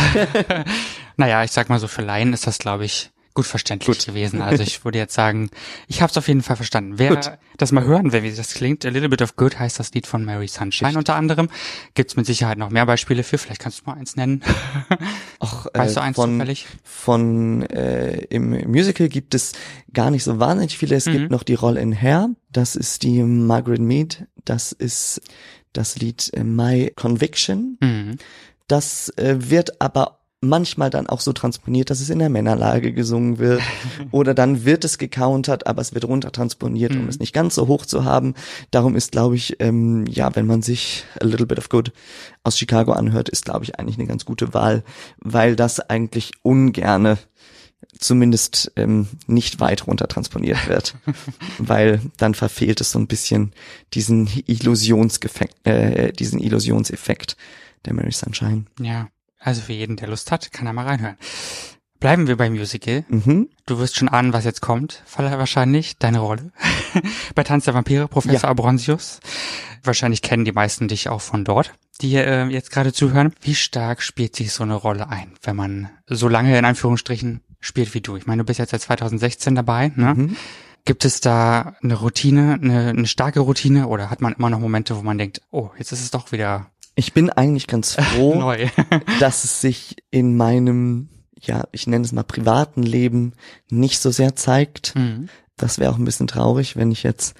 naja, ich sag mal so, für Laien ist das, glaube ich, gut verständlich gewesen. Also ich würde jetzt sagen, ich habe es auf jeden Fall verstanden. Wer Gut. das mal hören will, wie das klingt, A Little Bit of Good heißt das Lied von Mary Sunshine unter anderem. Gibt's mit Sicherheit noch mehr Beispiele für. Vielleicht kannst du mal eins nennen. Auch, Weißt du äh, eins von, zufällig? von äh, im Musical gibt es gar nicht so wahnsinnig viele. Es Mhm. gibt noch die Roll in Hair. Das ist die Margaret Mead. Das ist das Lied äh, My Conviction. Mhm. Das äh, wird aber manchmal dann auch so transponiert, dass es in der Männerlage gesungen wird. Oder dann wird es gecountert, aber es wird runtertransponiert, um Mhm. es nicht ganz so hoch zu haben. Darum ist, glaube ich, ähm, ja, wenn man sich A Little Bit of Good aus Chicago anhört, ist, glaube ich, eigentlich eine ganz gute Wahl, weil das eigentlich ungerne zumindest ähm, nicht weit runter transponiert wird, weil dann verfehlt es so ein bisschen diesen Illusionseffekt, äh, diesen Illusionseffekt der Mary Sunshine. Ja. Also für jeden, der Lust hat, kann er mal reinhören. Bleiben wir beim Musical. Mhm. Du wirst schon ahnen, was jetzt kommt. Wahrscheinlich deine Rolle. Bei Tanz der Vampire, Professor Ja. Abronsius. Wahrscheinlich kennen die meisten dich auch von dort, die äh, jetzt gerade zuhören. Wie stark spielt sich so eine Rolle ein, wenn man so lange in Anführungsstrichen spielt wie du? Ich meine, du bist jetzt seit 2016 dabei, ne? Mhm. Gibt es da eine Routine, eine, eine starke Routine oder hat man immer noch Momente, wo man denkt, oh, jetzt ist es doch wieder Ich bin eigentlich ganz froh, dass es sich in meinem, ja, ich nenne es mal privaten Leben nicht so sehr zeigt. mhm. Das wäre auch ein bisschen traurig, wenn ich jetzt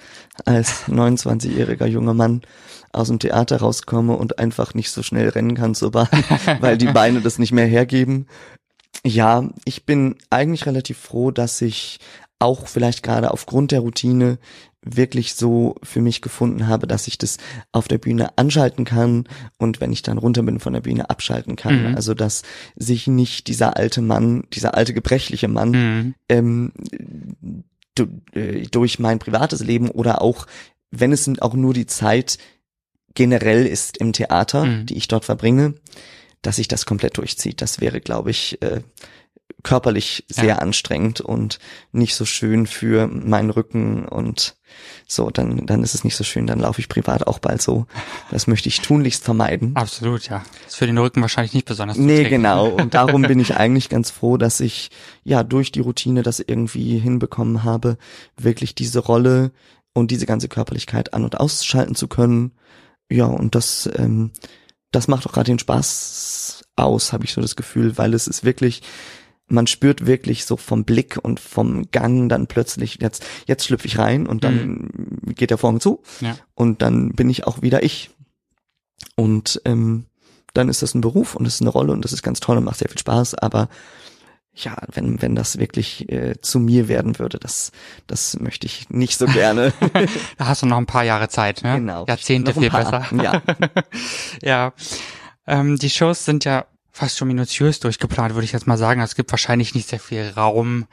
als 29-jähriger junger Mann aus dem Theater rauskomme und einfach nicht so schnell rennen kann zur Bahn, weil die Beine das nicht mehr hergeben. Ja, ich bin eigentlich relativ froh, dass ich auch vielleicht gerade aufgrund der Routine wirklich so für mich gefunden habe, dass ich das auf der Bühne anschalten kann und wenn ich dann runter bin von der Bühne abschalten kann. Mhm. Also dass sich nicht dieser alte Mann, dieser alte gebrechliche Mann Mhm. ähm, äh, durch mein privates Leben oder auch, wenn es auch nur die Zeit generell ist im Theater, Mhm. die ich dort verbringe, dass sich das komplett durchzieht. Das wäre, glaube ich, äh, körperlich sehr Ja. anstrengend und nicht so schön für meinen Rücken und so, dann, dann ist es nicht so schön, dann laufe ich privat auch bald so. Das möchte ich tunlichst vermeiden. Absolut, ja. Ist für den Rücken wahrscheinlich nicht besonders Nee, zuträglich. genau. Und darum bin ich eigentlich ganz froh, dass ich ja durch die Routine das irgendwie hinbekommen habe, wirklich diese Rolle und diese ganze Körperlichkeit an- und ausschalten zu können. Ja, und das, ähm, das macht auch gerade den Spaß aus, habe ich so das Gefühl, weil es ist wirklich, man spürt wirklich so vom Blick und vom Gang dann plötzlich, jetzt, jetzt schlüpfe ich rein und dann geht der Vorhang zu Ja. und dann bin ich auch wieder ich. Und ähm, dann ist das ein Beruf und es ist eine Rolle und das ist ganz toll und macht sehr viel Spaß, aber ja, wenn, wenn das wirklich äh, zu mir werden würde, das, das möchte ich nicht so gerne. Da hast du noch ein paar Jahre Zeit, ne? Genau. Jahrzehnte viel besser. ja. ja. Ähm, die Shows sind ja fast schon minutiös durchgeplant, würde ich jetzt mal sagen. Es gibt wahrscheinlich nicht sehr viel Raum,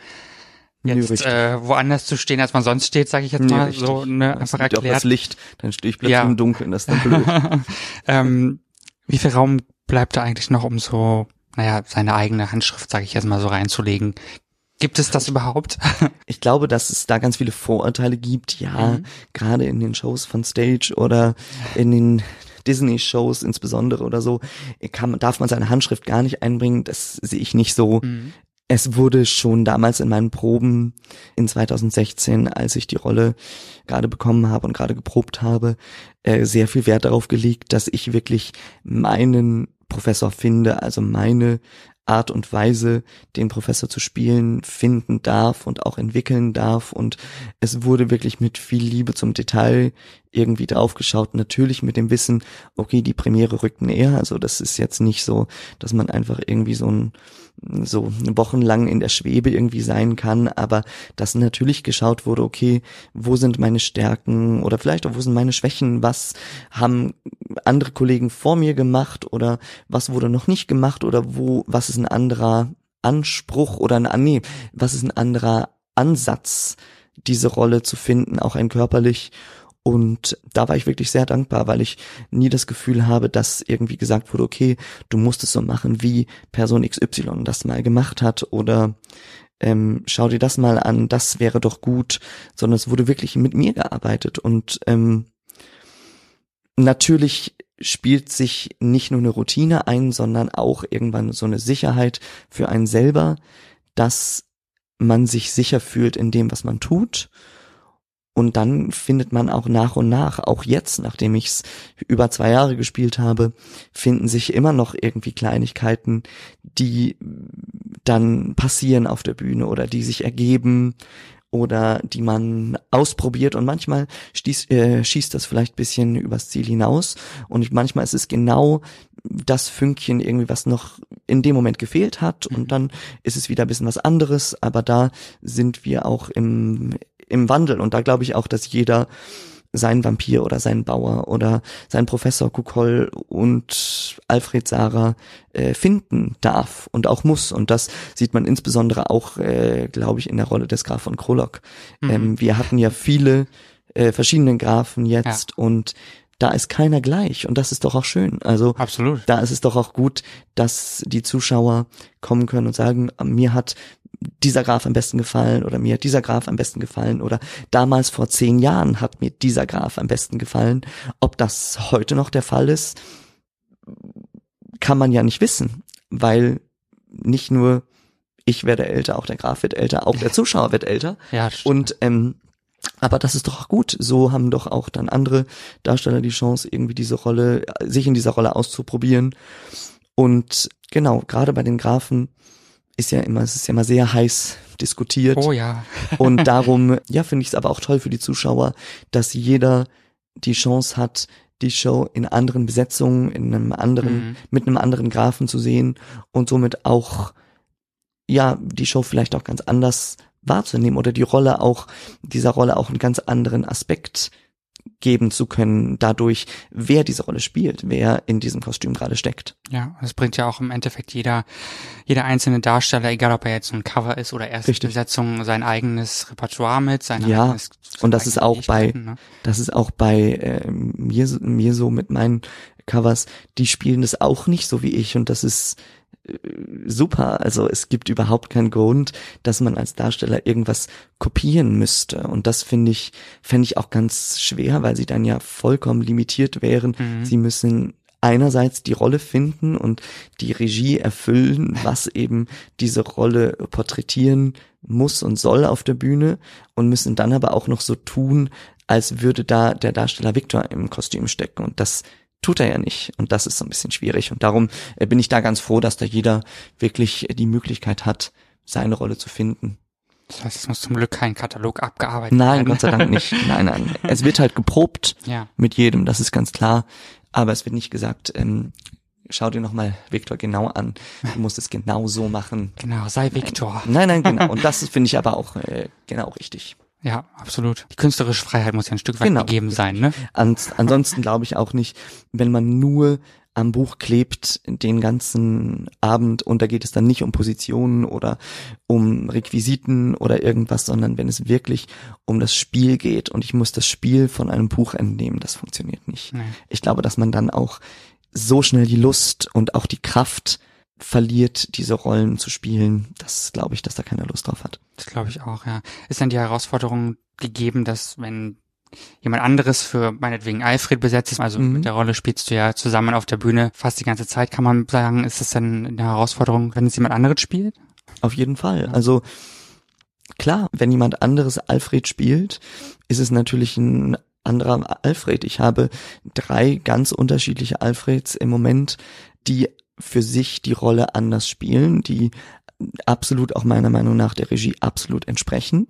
jetzt äh, woanders zu stehen, als man sonst steht, sage ich jetzt Nee, mal richtig. so ne, einfach gibt auch das erklärt. Licht, dann stehe ich plötzlich Ja. im Dunkeln, das ist dann blöd. ähm, wie viel Raum bleibt da eigentlich noch, um so, naja, seine eigene Handschrift, sage ich jetzt mal so reinzulegen? Gibt es das überhaupt? Ich glaube, dass es da ganz viele Vorurteile gibt, ja, Mhm. gerade in den Shows von Stage oder in den Disney-Shows insbesondere oder so, kann, darf man seine Handschrift gar nicht einbringen. Das sehe ich nicht so. Mhm. Es wurde schon damals in meinen Proben in 2016, als ich die Rolle gerade bekommen habe und gerade geprobt habe, äh, sehr viel Wert darauf gelegt, dass ich wirklich meinen Professor finde, also meine Art und Weise, den Professor zu spielen, finden darf und auch entwickeln darf. Und es wurde wirklich mit viel Liebe zum Detail irgendwie draufgeschaut. Natürlich mit dem Wissen, okay, die Premiere rückt näher. Also das ist jetzt nicht so, dass man einfach irgendwie so ein so wochenlang in der Schwebe irgendwie sein kann, aber dass natürlich geschaut wurde, okay, wo sind meine Stärken oder vielleicht auch wo sind meine Schwächen, was haben andere Kollegen vor mir gemacht oder was wurde noch nicht gemacht oder wo, was ist ein anderer Anspruch oder ein, nee, was ist ein anderer Ansatz, diese Rolle zu finden, auch ein körperlich und da war ich wirklich sehr dankbar, weil ich nie das Gefühl habe, dass irgendwie gesagt wurde, okay, du musst es so machen, wie Person XY das mal gemacht hat oder ähm, schau dir das mal an, das wäre doch gut, sondern es wurde wirklich mit mir gearbeitet. Und ähm, natürlich spielt sich nicht nur eine Routine ein, sondern auch irgendwann so eine Sicherheit für einen selber, dass man sich sicher fühlt in dem, was man tut und dann findet man auch nach und nach, auch jetzt, nachdem ich es über zwei Jahre gespielt habe, finden sich immer noch irgendwie Kleinigkeiten, die dann passieren auf der Bühne oder die sich ergeben oder die man ausprobiert. Und manchmal stieß, äh, schießt das vielleicht bisschen übers Ziel hinaus. Und ich, manchmal ist es genau das Fünkchen irgendwie, was noch in dem Moment gefehlt hat. Und mhm. dann ist es wieder ein bisschen was anderes, aber da sind wir auch im, im Wandel. Und da glaube ich auch, dass jeder seinen Vampir oder seinen Bauer oder seinen Professor Kukol und Alfred Sarah äh, finden darf und auch muss. Und das sieht man insbesondere auch, äh, glaube ich, in der Rolle des Graf von Krolok. Mhm. Ähm, wir hatten ja viele äh, verschiedene Grafen jetzt ja. und da ist keiner gleich und das ist doch auch schön. Also Absolut. da ist es doch auch gut, dass die Zuschauer kommen können und sagen, mir hat dieser Graph am besten gefallen oder mir hat dieser Graph am besten gefallen oder damals vor zehn Jahren hat mir dieser Graph am besten gefallen. Ob das heute noch der Fall ist, kann man ja nicht wissen, weil nicht nur ich werde älter, auch der Graph wird älter, auch der Zuschauer wird älter. Ja, und ähm, aber das ist doch auch gut. So haben doch auch dann andere Darsteller die Chance, irgendwie diese Rolle, sich in dieser Rolle auszuprobieren. Und genau, gerade bei den Grafen ist ja immer, es ist ja immer sehr heiß diskutiert. Oh ja. und darum, ja, finde ich es aber auch toll für die Zuschauer, dass jeder die Chance hat, die Show in anderen Besetzungen, in einem anderen, mhm. mit einem anderen Grafen zu sehen und somit auch, ja, die Show vielleicht auch ganz anders wahrzunehmen oder die Rolle auch, dieser Rolle auch einen ganz anderen Aspekt geben zu können, dadurch, wer diese Rolle spielt, wer in diesem Kostüm gerade steckt. Ja, das bringt ja auch im Endeffekt jeder, jeder einzelne Darsteller, egal ob er jetzt ein Cover ist oder erste Richtig. Besetzung, sein eigenes Repertoire mit, sein ja, eigenes. Und das ist auch bei, ne? das ist auch bei äh, mir, mir so mit meinen Covers, die spielen das auch nicht so wie ich und das ist super. Also es gibt überhaupt keinen Grund, dass man als Darsteller irgendwas kopieren müsste. Und das finde ich, fände ich auch ganz schwer, weil sie dann ja vollkommen limitiert wären. Mhm. Sie müssen einerseits die Rolle finden und die Regie erfüllen, was eben diese Rolle porträtieren muss und soll auf der Bühne und müssen dann aber auch noch so tun, als würde da der Darsteller Victor im Kostüm stecken. Und das tut er ja nicht. Und das ist so ein bisschen schwierig. Und darum äh, bin ich da ganz froh, dass da jeder wirklich die Möglichkeit hat, seine Rolle zu finden. Das heißt, es muss zum Glück kein Katalog abgearbeitet nein, werden. Nein, Gott sei Dank nicht. Nein, nein. Es wird halt geprobt ja. mit jedem, das ist ganz klar. Aber es wird nicht gesagt, ähm, schau dir nochmal Viktor genau an. Du musst es genau so machen. Genau, sei Viktor. Nein, nein, genau. Und das finde ich aber auch äh, genau richtig. Ja, absolut. Die künstlerische Freiheit muss ja ein Stück weit genau. gegeben sein, ne? Ans ansonsten glaube ich auch nicht, wenn man nur am Buch klebt den ganzen Abend und da geht es dann nicht um Positionen oder um Requisiten oder irgendwas, sondern wenn es wirklich um das Spiel geht und ich muss das Spiel von einem Buch entnehmen, das funktioniert nicht. Nee. Ich glaube, dass man dann auch so schnell die Lust und auch die Kraft verliert, diese Rollen zu spielen. Das glaube ich, dass da keiner Lust drauf hat. Das glaube ich auch, ja. Ist denn die Herausforderung gegeben, dass wenn jemand anderes für meinetwegen Alfred besetzt, also Mhm. mit der Rolle spielst du ja zusammen auf der Bühne fast die ganze Zeit, kann man sagen, ist es dann eine Herausforderung, wenn es jemand anderes spielt? Auf jeden Fall. Also klar, wenn jemand anderes Alfred spielt, ist es natürlich ein anderer Alfred. Ich habe drei ganz unterschiedliche Alfreds im Moment, die für sich die Rolle anders spielen, die absolut auch meiner Meinung nach der Regie absolut entsprechen.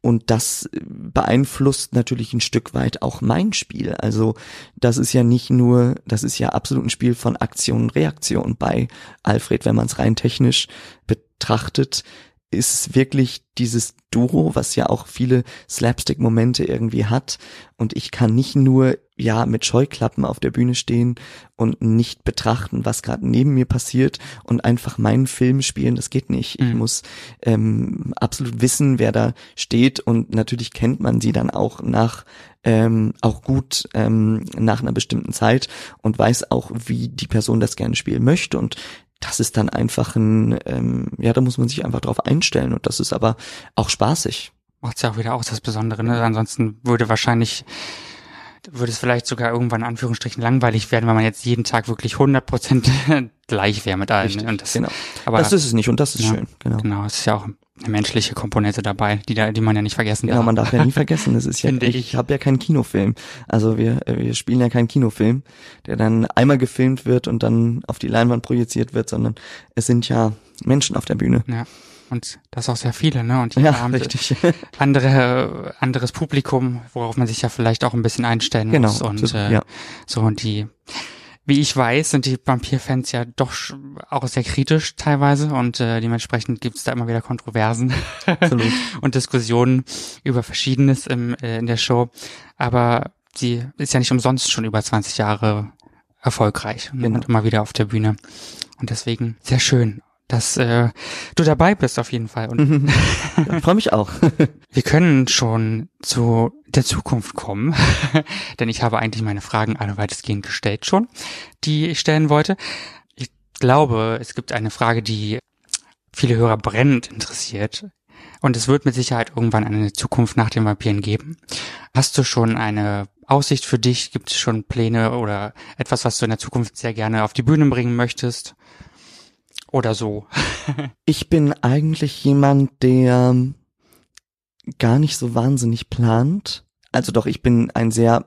Und das beeinflusst natürlich ein Stück weit auch mein Spiel. Also das ist ja nicht nur, das ist ja absolut ein Spiel von Aktion und Reaktion bei Alfred, wenn man es rein technisch betrachtet ist es wirklich dieses Duo, was ja auch viele Slapstick-Momente irgendwie hat. Und ich kann nicht nur, ja, mit Scheuklappen auf der Bühne stehen und nicht betrachten, was gerade neben mir passiert und einfach meinen Film spielen. Das geht nicht. Ich Mhm. muss ähm, absolut wissen, wer da steht. Und natürlich kennt man sie dann auch nach ähm, auch gut ähm, nach einer bestimmten Zeit und weiß auch, wie die Person das gerne spielen möchte. Und das ist dann einfach ein, ähm, ja, da muss man sich einfach drauf einstellen und das ist aber auch spaßig. Macht's ja auch wieder aus, das Besondere, ne? Ansonsten würde wahrscheinlich, würde es vielleicht sogar irgendwann in Anführungsstrichen langweilig werden, wenn man jetzt jeden Tag wirklich 100 Prozent gleich wäre mit allen. Richtig, ne? Und das, genau. aber das ist es nicht und das ist Ja, schön, genau. genau, es ist ja auch eine menschliche Komponente dabei, die da, die man ja nicht vergessen Genau, darf. man darf ja nie vergessen, es ist ja, Finde ich, ich. habe ja keinen Kinofilm. Also wir, wir spielen ja keinen Kinofilm, der dann einmal gefilmt wird und dann auf die Leinwand projiziert wird, sondern es sind ja Menschen auf der Bühne. Ja. Und das auch sehr viele, ne? Und die Ja, haben richtig. andere, anderes Publikum, worauf man sich ja vielleicht auch ein bisschen einstellen Genau, muss. Und das- äh, ja. so und die, wie ich weiß, sind die Vampir-Fans ja doch auch sehr kritisch teilweise und äh, dementsprechend gibt's da immer wieder Kontroversen und Diskussionen über Verschiedenes im, äh, in der Show. Aber sie ist ja nicht umsonst schon über 20 Jahre erfolgreich Genau. und immer wieder auf der Bühne. Und deswegen sehr schön, dass äh, du dabei bist auf jeden Fall. Und ja, Freue mich auch. wir können schon zu der Zukunft kommen, denn ich habe eigentlich meine Fragen alle weitestgehend gestellt schon, die ich stellen wollte. Ich glaube, es gibt eine Frage, die viele Hörer brennend interessiert. Und es wird mit Sicherheit irgendwann eine Zukunft nach den Vampiren geben. Hast du schon eine Aussicht für dich? Gibt es schon Pläne oder etwas, was du in der Zukunft sehr gerne auf die Bühne bringen möchtest? Oder so? Ich bin eigentlich jemand, der gar nicht so wahnsinnig plant. Also doch, ich bin ein sehr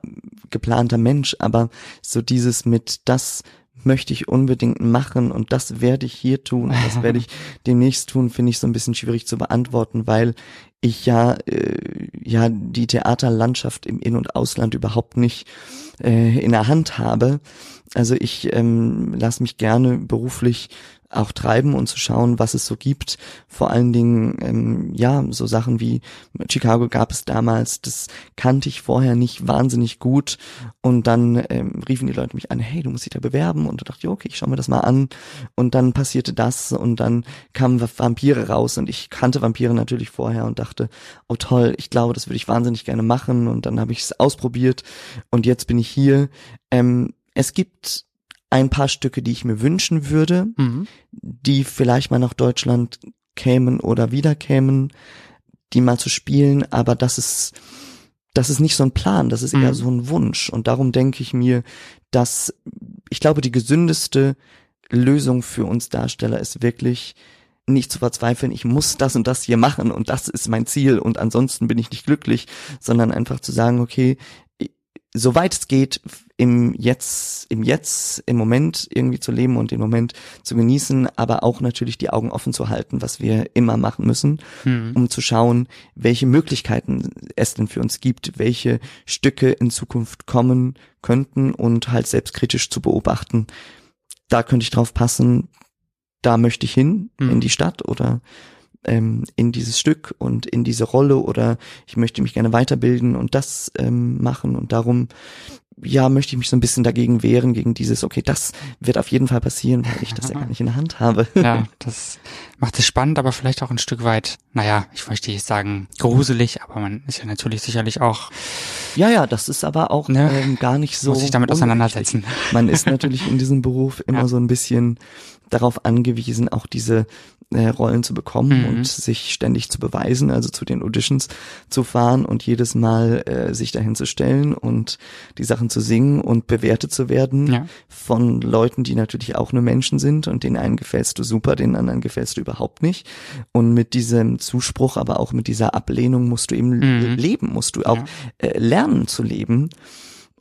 geplanter Mensch, aber so dieses mit das möchte ich unbedingt machen und das werde ich hier tun, und das werde ich demnächst tun, finde ich so ein bisschen schwierig zu beantworten, weil ich ja äh, ja die Theaterlandschaft im In- und Ausland überhaupt nicht äh, in der Hand habe. Also ich ähm, lasse mich gerne beruflich auch treiben und zu schauen, was es so gibt. Vor allen Dingen, ähm, ja, so Sachen wie Chicago gab es damals, das kannte ich vorher nicht wahnsinnig gut. Und dann ähm, riefen die Leute mich an, hey, du musst dich da bewerben. Und da dachte ich, okay, ich schau mir das mal an. Und dann passierte das und dann kamen Vampire raus und ich kannte Vampire natürlich vorher und dachte, oh toll, ich glaube, das würde ich wahnsinnig gerne machen. Und dann habe ich es ausprobiert und jetzt bin ich hier. Ähm, es gibt ein paar Stücke, die ich mir wünschen würde, Mhm. die vielleicht mal nach Deutschland kämen oder wieder kämen, die mal zu spielen, aber das ist, das ist nicht so ein Plan, das ist eher Mhm. so ein Wunsch. Und darum denke ich mir, dass ich glaube, die gesündeste Lösung für uns Darsteller ist wirklich, nicht zu verzweifeln, ich muss das und das hier machen und das ist mein Ziel und ansonsten bin ich nicht glücklich, sondern einfach zu sagen, okay, soweit es geht, im Jetzt, im Jetzt, im Moment irgendwie zu leben und den Moment zu genießen, aber auch natürlich die Augen offen zu halten, was wir immer machen müssen, Mhm. um zu schauen, welche Möglichkeiten es denn für uns gibt, welche Stücke in Zukunft kommen könnten und halt selbstkritisch zu beobachten. Da könnte ich drauf passen, da möchte ich hin, Mhm. in die Stadt oder ähm, in dieses Stück und in diese Rolle oder ich möchte mich gerne weiterbilden und das ähm, machen und darum ja, möchte ich mich so ein bisschen dagegen wehren, gegen dieses, okay, das wird auf jeden Fall passieren, weil ich das ja gar nicht in der Hand habe. Ja, das macht es spannend, aber vielleicht auch ein Stück weit, naja, ich möchte nicht sagen gruselig, aber man ist ja natürlich sicherlich auch. Ja, ja, das ist aber auch ne, ähm, gar nicht so. Muss sich damit auseinandersetzen. Man ist natürlich in diesem Beruf immer ja. so ein bisschen darauf angewiesen, auch diese äh, Rollen zu bekommen mhm. und sich ständig zu beweisen, also zu den Auditions zu fahren und jedes Mal äh, sich dahin zu stellen und die Sachen zu singen und bewertet zu werden ja. von Leuten, die natürlich auch nur Menschen sind und den einen gefällst du super, den anderen gefällst du überhaupt nicht. Und mit diesem Zuspruch, aber auch mit dieser Ablehnung musst du eben mhm. leben, musst du auch ja. äh, lernen zu leben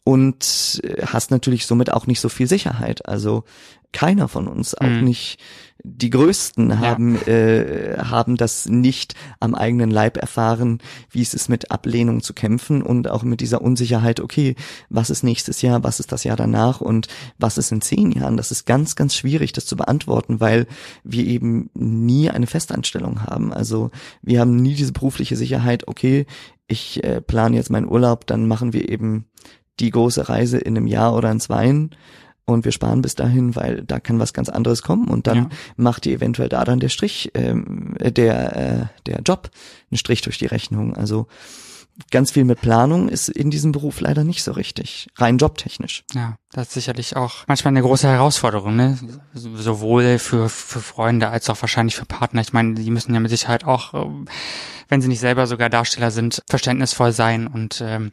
und äh, hast natürlich somit auch nicht so viel Sicherheit. Also keiner von uns, auch mhm. nicht die Größten haben, ja. äh, haben das nicht am eigenen Leib erfahren, wie es ist, mit Ablehnung zu kämpfen und auch mit dieser Unsicherheit, okay, was ist nächstes Jahr, was ist das Jahr danach und was ist in zehn Jahren? Das ist ganz, ganz schwierig, das zu beantworten, weil wir eben nie eine Festanstellung haben. Also wir haben nie diese berufliche Sicherheit, okay, ich äh, plane jetzt meinen Urlaub, dann machen wir eben die große Reise in einem Jahr oder in zweien und wir sparen bis dahin, weil da kann was ganz anderes kommen und dann ja. macht die eventuell da dann der Strich, ähm, der äh, der Job einen Strich durch die Rechnung. Also ganz viel mit Planung ist in diesem Beruf leider nicht so richtig, rein jobtechnisch. Ja, das ist sicherlich auch manchmal eine große Herausforderung, ne? Sowohl für, für Freunde als auch wahrscheinlich für Partner. Ich meine, die müssen ja mit Sicherheit auch, ähm, wenn sie nicht selber sogar Darsteller sind, verständnisvoll sein und ähm,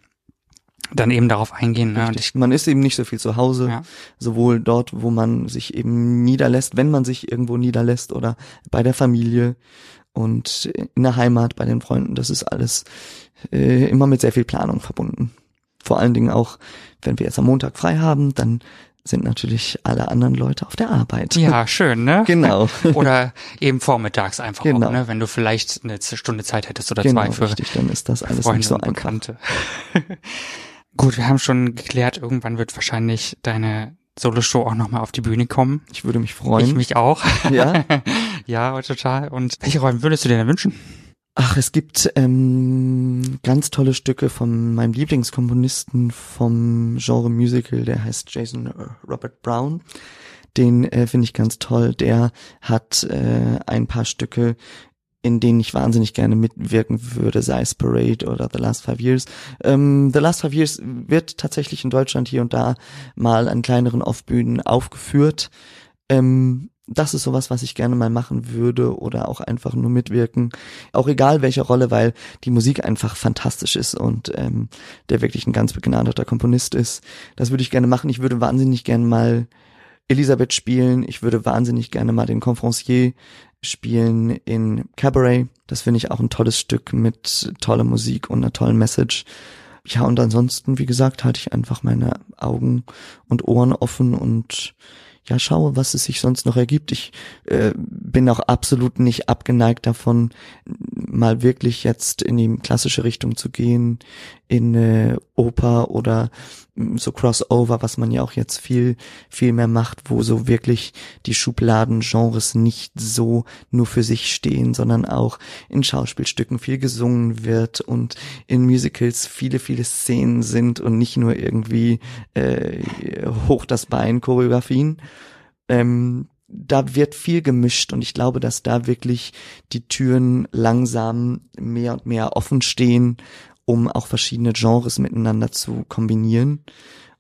dann eben darauf eingehen. Ne? Ich, man ist eben nicht so viel zu Hause, ja. sowohl dort, wo man sich eben niederlässt, wenn man sich irgendwo niederlässt oder bei der Familie und in der Heimat bei den Freunden. Das ist alles äh, immer mit sehr viel Planung verbunden. Vor allen Dingen auch, wenn wir jetzt am Montag frei haben, dann sind natürlich alle anderen Leute auf der Arbeit. Ja, schön, ne? Genau. oder eben vormittags einfach genau. auch, ne? Wenn du vielleicht eine Stunde Zeit hättest oder genau, zwei für richtig, dann ist das alles Freunde nicht so einfach. Gut, wir haben schon geklärt, irgendwann wird wahrscheinlich deine Solo-Show auch nochmal auf die Bühne kommen. Ich würde mich freuen. Ich mich auch. Ja? ja, total. Und welche Rollen würdest du dir denn wünschen? Ach, es gibt ähm, ganz tolle Stücke von meinem Lieblingskomponisten vom Genre Musical, der heißt Jason äh, Robert Brown. Den äh, finde ich ganz toll. Der hat äh, ein paar Stücke in denen ich wahnsinnig gerne mitwirken würde, sei es Parade oder The Last Five Years. Ähm, The Last Five Years wird tatsächlich in Deutschland hier und da mal an kleineren Off-Bühnen aufgeführt. Ähm, das ist sowas, was ich gerne mal machen würde oder auch einfach nur mitwirken. Auch egal welche Rolle, weil die Musik einfach fantastisch ist und ähm, der wirklich ein ganz begnadeter Komponist ist. Das würde ich gerne machen. Ich würde wahnsinnig gerne mal Elisabeth spielen. Ich würde wahnsinnig gerne mal den Conferencier spielen in Cabaret. Das finde ich auch ein tolles Stück mit toller Musik und einer tollen Message. Ja, und ansonsten, wie gesagt, halte ich einfach meine Augen und Ohren offen und ja, schaue, was es sich sonst noch ergibt. Ich äh, bin auch absolut nicht abgeneigt davon, mal wirklich jetzt in die klassische Richtung zu gehen, in äh, Oper oder mm, so Crossover, was man ja auch jetzt viel, viel mehr macht, wo so wirklich die Schubladengenres nicht so nur für sich stehen, sondern auch in Schauspielstücken viel gesungen wird und in Musicals viele, viele Szenen sind und nicht nur irgendwie äh, hoch das Bein Choreografien. Ähm, da wird viel gemischt und ich glaube, dass da wirklich die Türen langsam mehr und mehr offen stehen, um auch verschiedene Genres miteinander zu kombinieren.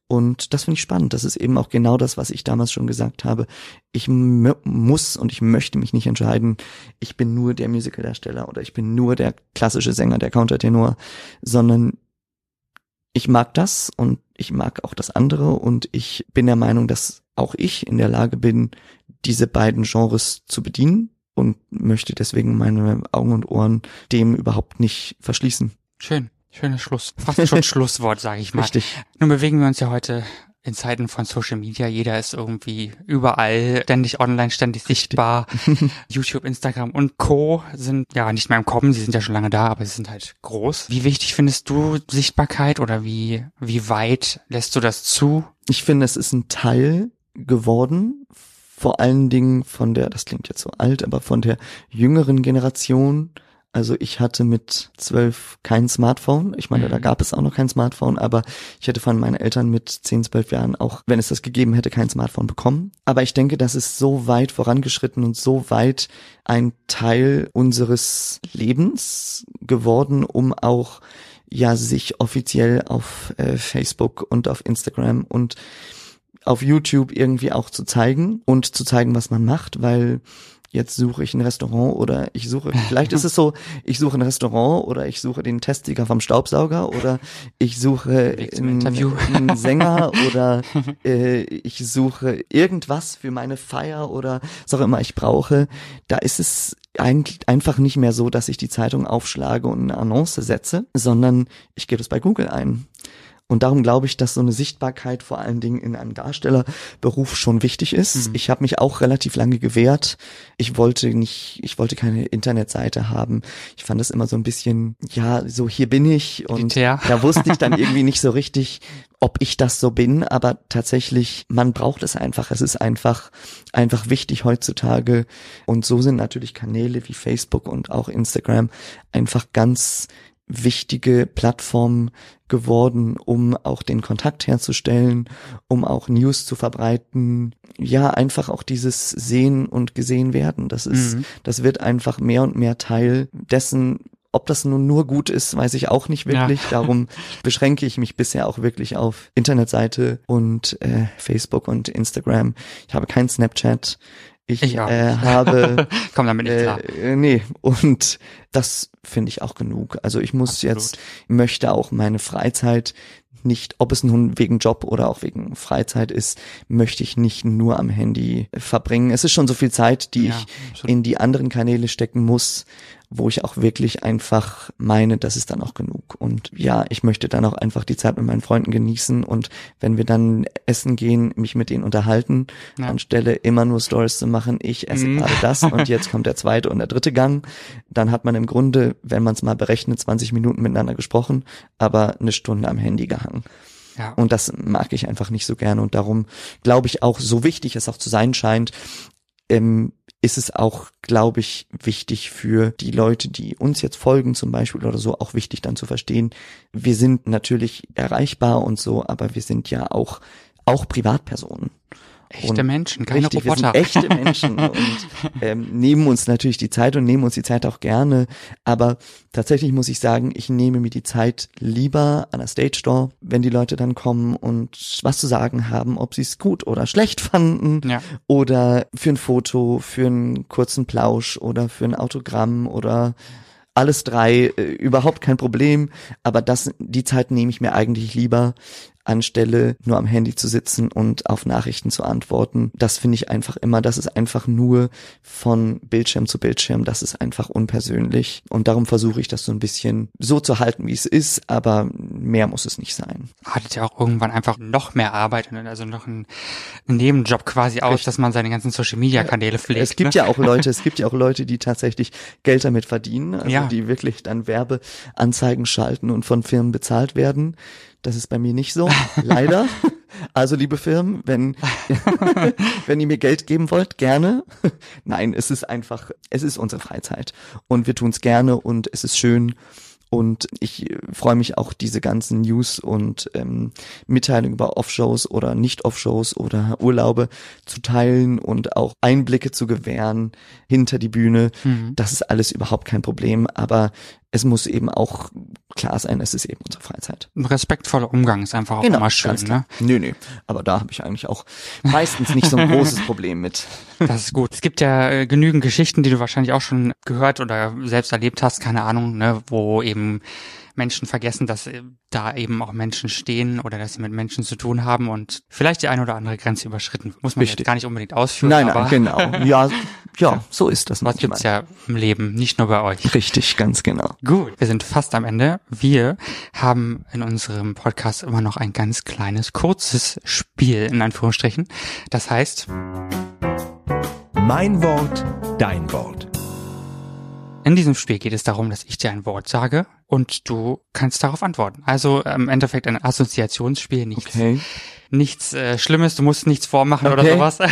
Und das finde ich spannend. Das ist eben auch genau das, was ich damals schon gesagt habe. Ich muss und ich möchte mich nicht entscheiden, ich bin nur der Musicaldarsteller oder ich bin nur der klassische Sänger, der Countertenor, sondern ich mag das und ich mag auch das andere und ich bin der Meinung, dass auch ich in der Lage bin, diese beiden Genres zu bedienen und möchte deswegen meine Augen und Ohren dem überhaupt nicht verschließen. Schön. Schönes Schluss. Fast schon Schlusswort, sage ich mal. Richtig. Nun bewegen wir uns ja heute in Zeiten von Social Media. Jeder ist irgendwie überall, ständig online, ständig sichtbar. YouTube, Instagram und Co. sind ja nicht mehr im Kommen. Sie sind ja schon lange da, aber sie sind halt groß. Wie wichtig findest du Sichtbarkeit oder wie, wie weit lässt du das zu? Ich finde, es ist ein Teil geworden, vor allen Dingen von der, das klingt jetzt so alt, aber von der jüngeren Generation Also ich hatte mit zwölf kein Smartphone. Ich meine, da Mhm. gab es auch noch kein Smartphone, aber ich hätte von meinen Eltern mit zehn, zwölf Jahren auch, wenn es das gegeben hätte, kein Smartphone bekommen. Aber ich denke, das ist so weit vorangeschritten und so weit ein Teil unseres Lebens geworden, um auch ja sich offiziell auf äh, Facebook und auf Instagram und auf YouTube irgendwie auch zu zeigen und zu zeigen, was man macht, weil jetzt suche ich ein Restaurant oder ich suche, vielleicht ist es so, ich suche ein Restaurant oder ich suche den Testsieger vom Staubsauger oder ich suche einen, einen Sänger oder äh, ich suche irgendwas für meine Feier oder was auch immer ich brauche. Da ist es eigentlich einfach nicht mehr so, dass ich die Zeitung aufschlage und eine Annonce setze, sondern ich gebe es bei Google ein. Und darum glaube ich, dass so eine Sichtbarkeit vor allen Dingen in einem Darstellerberuf schon wichtig ist. Mhm. Ich habe mich auch relativ lange gewehrt. Ich wollte nicht, ich wollte keine Internetseite haben. Ich fand das immer so ein bisschen, ja, so hier bin ich und Elitär. da wusste ich dann irgendwie nicht so richtig, ob ich das so bin, aber tatsächlich, man braucht es einfach. Es ist einfach, einfach wichtig heutzutage. Und so sind natürlich Kanäle wie Facebook und auch Instagram einfach ganz wichtige Plattformen geworden, um auch den Kontakt herzustellen, um auch News zu verbreiten. Ja, einfach auch dieses Sehen und gesehen werden. Das ist, Mhm. das wird einfach mehr und mehr Teil dessen, ob das nun nur gut ist, weiß ich auch nicht wirklich. Ja. Darum beschränke ich mich bisher auch wirklich auf Internetseite und äh, Facebook und Instagram. Ich habe kein Snapchat. Ich, auch äh, habe Komm damit nicht klar. äh, nee, und das finde ich auch genug. Also ich muss Absolut. jetzt, möchte auch meine Freizeit nicht, ob es nun wegen Job oder auch wegen Freizeit ist, möchte ich nicht nur am Handy verbringen. Es ist schon so viel Zeit, die Ja, ich absolut. in die anderen Kanäle stecken muss, wo ich auch wirklich einfach meine, das ist dann auch genug. Und ja, ich möchte dann auch einfach die Zeit mit meinen Freunden genießen und wenn wir dann essen gehen, mich mit denen unterhalten, Ja. anstelle immer nur Stories zu machen, ich esse Mhm. gerade das und jetzt kommt der zweite und der dritte Gang, dann hat man im Grunde, wenn man es mal berechnet, 20 Minuten miteinander gesprochen, aber eine Stunde am Handy gehangen. Ja. Und das mag ich einfach nicht so gerne. Und darum glaube ich auch, so wichtig es auch zu sein scheint, ähm, ist es auch, glaube ich, wichtig für die Leute, die uns jetzt folgen zum Beispiel oder so, auch wichtig dann zu verstehen, wir sind natürlich erreichbar und so, aber wir sind ja auch, auch Privatpersonen. Echte und Menschen, keine Richtig, Roboter. Wir sind echte Menschen und ähm, nehmen uns natürlich die Zeit und nehmen uns die Zeit auch gerne. Aber tatsächlich muss ich sagen, ich nehme mir die Zeit lieber an der Stage Door, wenn die Leute dann kommen und was zu sagen haben, ob sie es gut oder schlecht fanden ja. oder für ein Foto, für einen kurzen Plausch oder für ein Autogramm oder alles drei, äh, überhaupt kein Problem. Aber das, die Zeit nehme ich mir eigentlich lieber, anstelle nur am Handy zu sitzen und auf Nachrichten zu antworten. Das finde ich einfach immer, das ist einfach nur von Bildschirm zu Bildschirm, das ist einfach unpersönlich. Und darum versuche ich das so ein bisschen so zu halten, wie es ist, aber mehr muss es nicht sein. Hattet ja auch irgendwann einfach noch mehr Arbeit, ne? also noch ein Nebenjob quasi aus, Richtig. dass man seine ganzen Social Media Kanäle pflegt. Es gibt ne? ja auch Leute, es gibt ja auch Leute, die tatsächlich Geld damit verdienen, also Ja. die wirklich dann Werbeanzeigen schalten und von Firmen bezahlt werden. Das ist bei mir nicht so, leider. Also liebe Firmen, wenn wenn ihr mir Geld geben wollt, gerne. Nein, es ist einfach, es ist unsere Freizeit und wir tun es gerne und es ist schön. Und ich äh, freue mich auch, diese ganzen News und ähm, Mitteilungen über Offshows oder Nicht-Offshows oder Urlaube zu teilen und auch Einblicke zu gewähren hinter die Bühne. Mhm. Das ist alles überhaupt kein Problem, aber es muss eben auch klar sein, es ist eben unsere Freizeit. Ein respektvoller Umgang ist einfach auch immer schön, ne? Nö, nö. Aber da habe ich eigentlich auch meistens nicht so ein großes Problem mit. Das ist gut. Es gibt ja äh, genügend Geschichten, die du wahrscheinlich auch schon gehört oder selbst erlebt hast, keine Ahnung, ne, wo eben Menschen vergessen, dass äh, da eben auch Menschen stehen oder dass sie mit Menschen zu tun haben und vielleicht die eine oder andere Grenze überschritten. Muss man Richtig. jetzt gar nicht unbedingt ausführen, Nein, aber nein, genau. Ja, ja, so ist das was gibt's ja im Leben, nicht nur bei euch. Richtig, ganz genau. Gut, wir sind fast am Ende. Wir haben in unserem Podcast immer noch ein ganz kleines, kurzes Spiel, in Anführungsstrichen. Das heißt, Mein Wort, dein Wort. in diesem Spiel geht es darum, dass ich dir ein Wort sage und du kannst darauf antworten. Also im Endeffekt ein Assoziationsspiel, nichts, Okay. nichts äh, Schlimmes, du musst nichts vormachen oder Okay. sowas.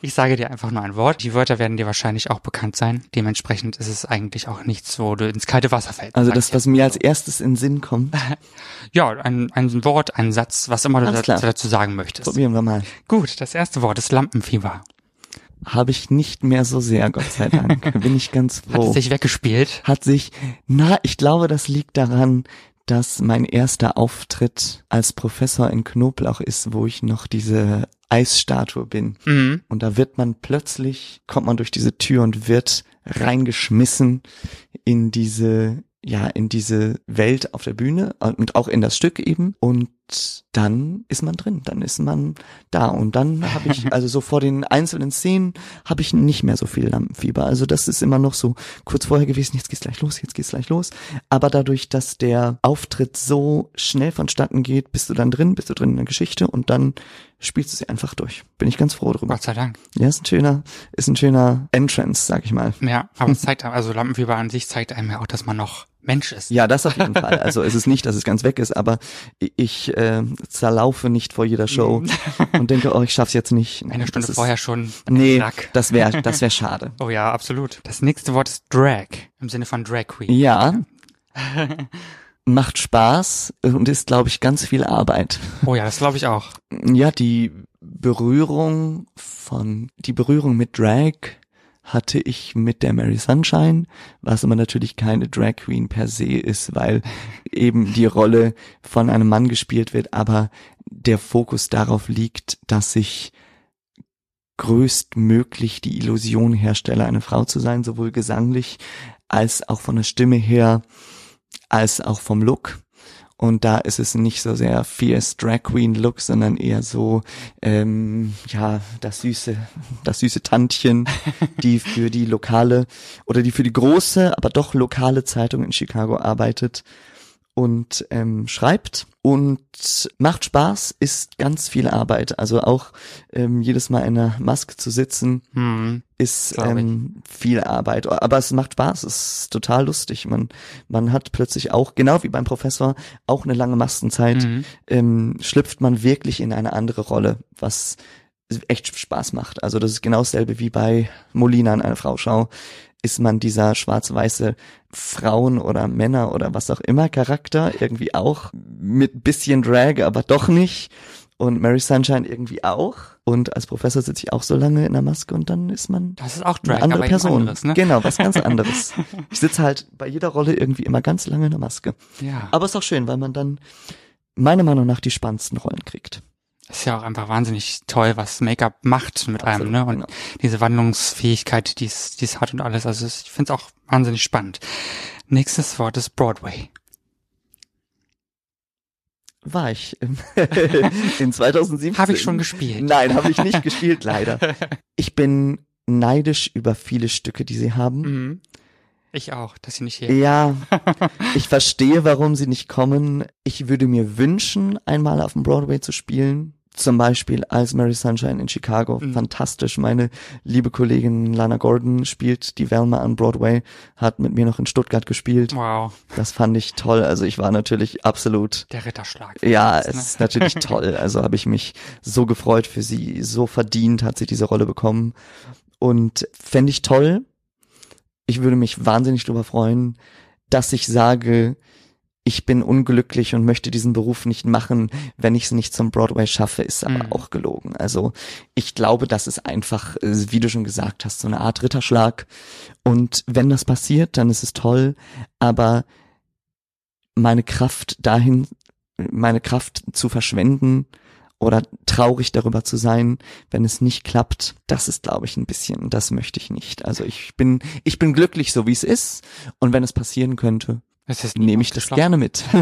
Ich sage dir einfach nur ein Wort. Die Wörter werden dir wahrscheinlich auch bekannt sein. Dementsprechend ist es eigentlich auch nichts, wo du ins kalte Wasser fällst. Also das, was mir als erstes in den Sinn kommt, Ja, ein, ein Wort, ein Satz, was immer du dazu, dazu sagen möchtest. probieren wir mal. Gut, das erste Wort ist Lampenfieber. Habe ich nicht mehr so sehr, Gott sei Dank. Bin ich ganz Hat froh. es sich weggespielt? hat sich, na, ich glaube, das liegt daran, dass mein erster Auftritt als Professor in Knoblauch ist, wo ich noch diese Eisstatue bin. Mhm. Und da wird man plötzlich, kommt man durch diese Tür und wird reingeschmissen in diese, ja, in diese Welt auf der Bühne und auch in das Stück eben. Und dann ist man drin, dann ist man da. Und dann habe ich, also so vor den einzelnen Szenen, habe ich nicht mehr so viel Lampenfieber. Also das ist immer noch so kurz vorher gewesen, jetzt geht's gleich los, jetzt geht's gleich los. Aber dadurch, dass der Auftritt so schnell vonstatten geht, bist du dann drin, bist du drin in der Geschichte und dann spielst du sie einfach durch. Bin ich ganz froh drüber. Gott sei Dank. Ja, ist ein schöner, ist ein schöner Entrance, sag ich mal. Ja, aber es zeigt, also Lampenfieber an sich zeigt einem ja auch, dass man noch Mensch ist. Ja, das auf jeden Fall. Also es ist nicht, dass es ganz weg ist, aber ich äh, zerlaufe nicht vor jeder Show und denke, oh, ich schaff's jetzt nicht. Eine Stunde Das ist- vorher schon. Nee, Rack. das wäre das wär schade. Oh ja, absolut. Das nächste Wort ist Drag. Im Sinne von Drag Queen. Ja, macht Spaß und ist, glaube ich, ganz viel Arbeit. Oh ja, das glaube ich auch. Ja, die Berührung von, die Berührung mit Drag hatte ich mit der Mary Sunshine, was aber natürlich keine Drag Queen per se ist, weil eben die Rolle von einem Mann gespielt wird, aber der Fokus darauf liegt, dass ich größtmöglich die Illusion herstelle, eine Frau zu sein, sowohl gesanglich als auch von der Stimme her, als auch vom Look. Und da ist es nicht so sehr fierce Drag Queen Look, sondern eher so, ähm, ja, das süße, das süße Tantchen, die für die lokale oder die für die große, aber doch lokale Zeitung in Chicago arbeitet und ähm, schreibt und macht Spaß, ist ganz viel Arbeit. Also auch ähm, jedes Mal in einer Maske zu sitzen, Hm. ist ähm, viel Arbeit. Aber es macht Spaß, es ist total lustig. Man, man hat plötzlich auch, genau wie beim Professor, auch eine lange Mastenzeit, Mhm. ähm, schlüpft man wirklich in eine andere Rolle, was echt Spaß macht. Also das ist genau dasselbe wie bei Molina in einer Frauschau. Ist man dieser schwarz-weiße Frauen- oder Männer- oder was auch immer Charakter irgendwie auch mit bisschen Drag, aber doch nicht. Und Mary Sunshine irgendwie auch. Und als Professor sitze ich auch so lange in der Maske und dann ist man Das ist auch eine Drag, andere aber Person. anderes, ne? Genau, was ganz anderes. ich sitze halt bei jeder Rolle irgendwie immer ganz lange in der Maske. Ja. Aber ist auch schön, weil man dann meiner Meinung nach die spannendsten Rollen kriegt. Ist ja auch einfach wahnsinnig toll, was Make-up macht mit einem, Absolut, ne? Und genau. diese Wandlungsfähigkeit, die es, hat und alles. Also ich finde es auch wahnsinnig spannend. Nächstes Wort ist Broadway. War ich im- in 2017. Habe ich schon gespielt. Nein, habe ich nicht gespielt, leider. Ich bin neidisch über viele Stücke, die sie haben. Mhm. Ich auch, dass sie nicht hier. Ja, ich verstehe, warum sie nicht kommen. Ich würde mir wünschen, einmal auf dem Broadway zu spielen. Zum Beispiel als Mary Sunshine in Chicago. Mhm. Fantastisch. Meine liebe Kollegin Lana Gordon spielt die Velma an Broadway, hat mit mir noch in Stuttgart gespielt. Wow, Das fand ich toll. Also ich war natürlich absolut der Ritterschlag. ja, es ne? ist natürlich toll. Also habe ich mich so gefreut für sie. So verdient hat sie diese Rolle bekommen. Und fände ich toll. Ich würde mich wahnsinnig darüber freuen, dass ich sage, ich bin unglücklich und möchte diesen Beruf nicht machen, wenn ich es nicht zum Broadway schaffe, ist aber Mhm. auch gelogen. Also ich glaube, das ist einfach, äh, wie du schon gesagt hast, so eine Art Ritterschlag. Und wenn das passiert, dann ist es toll. Aber meine Kraft dahin, meine Kraft zu verschwenden oder traurig darüber zu sein, wenn es nicht klappt, das ist, glaube ich, ein bisschen, das möchte ich nicht. Also ich bin, ich bin glücklich, so wie es ist. Und wenn es passieren könnte, nehme ich das gerne mit.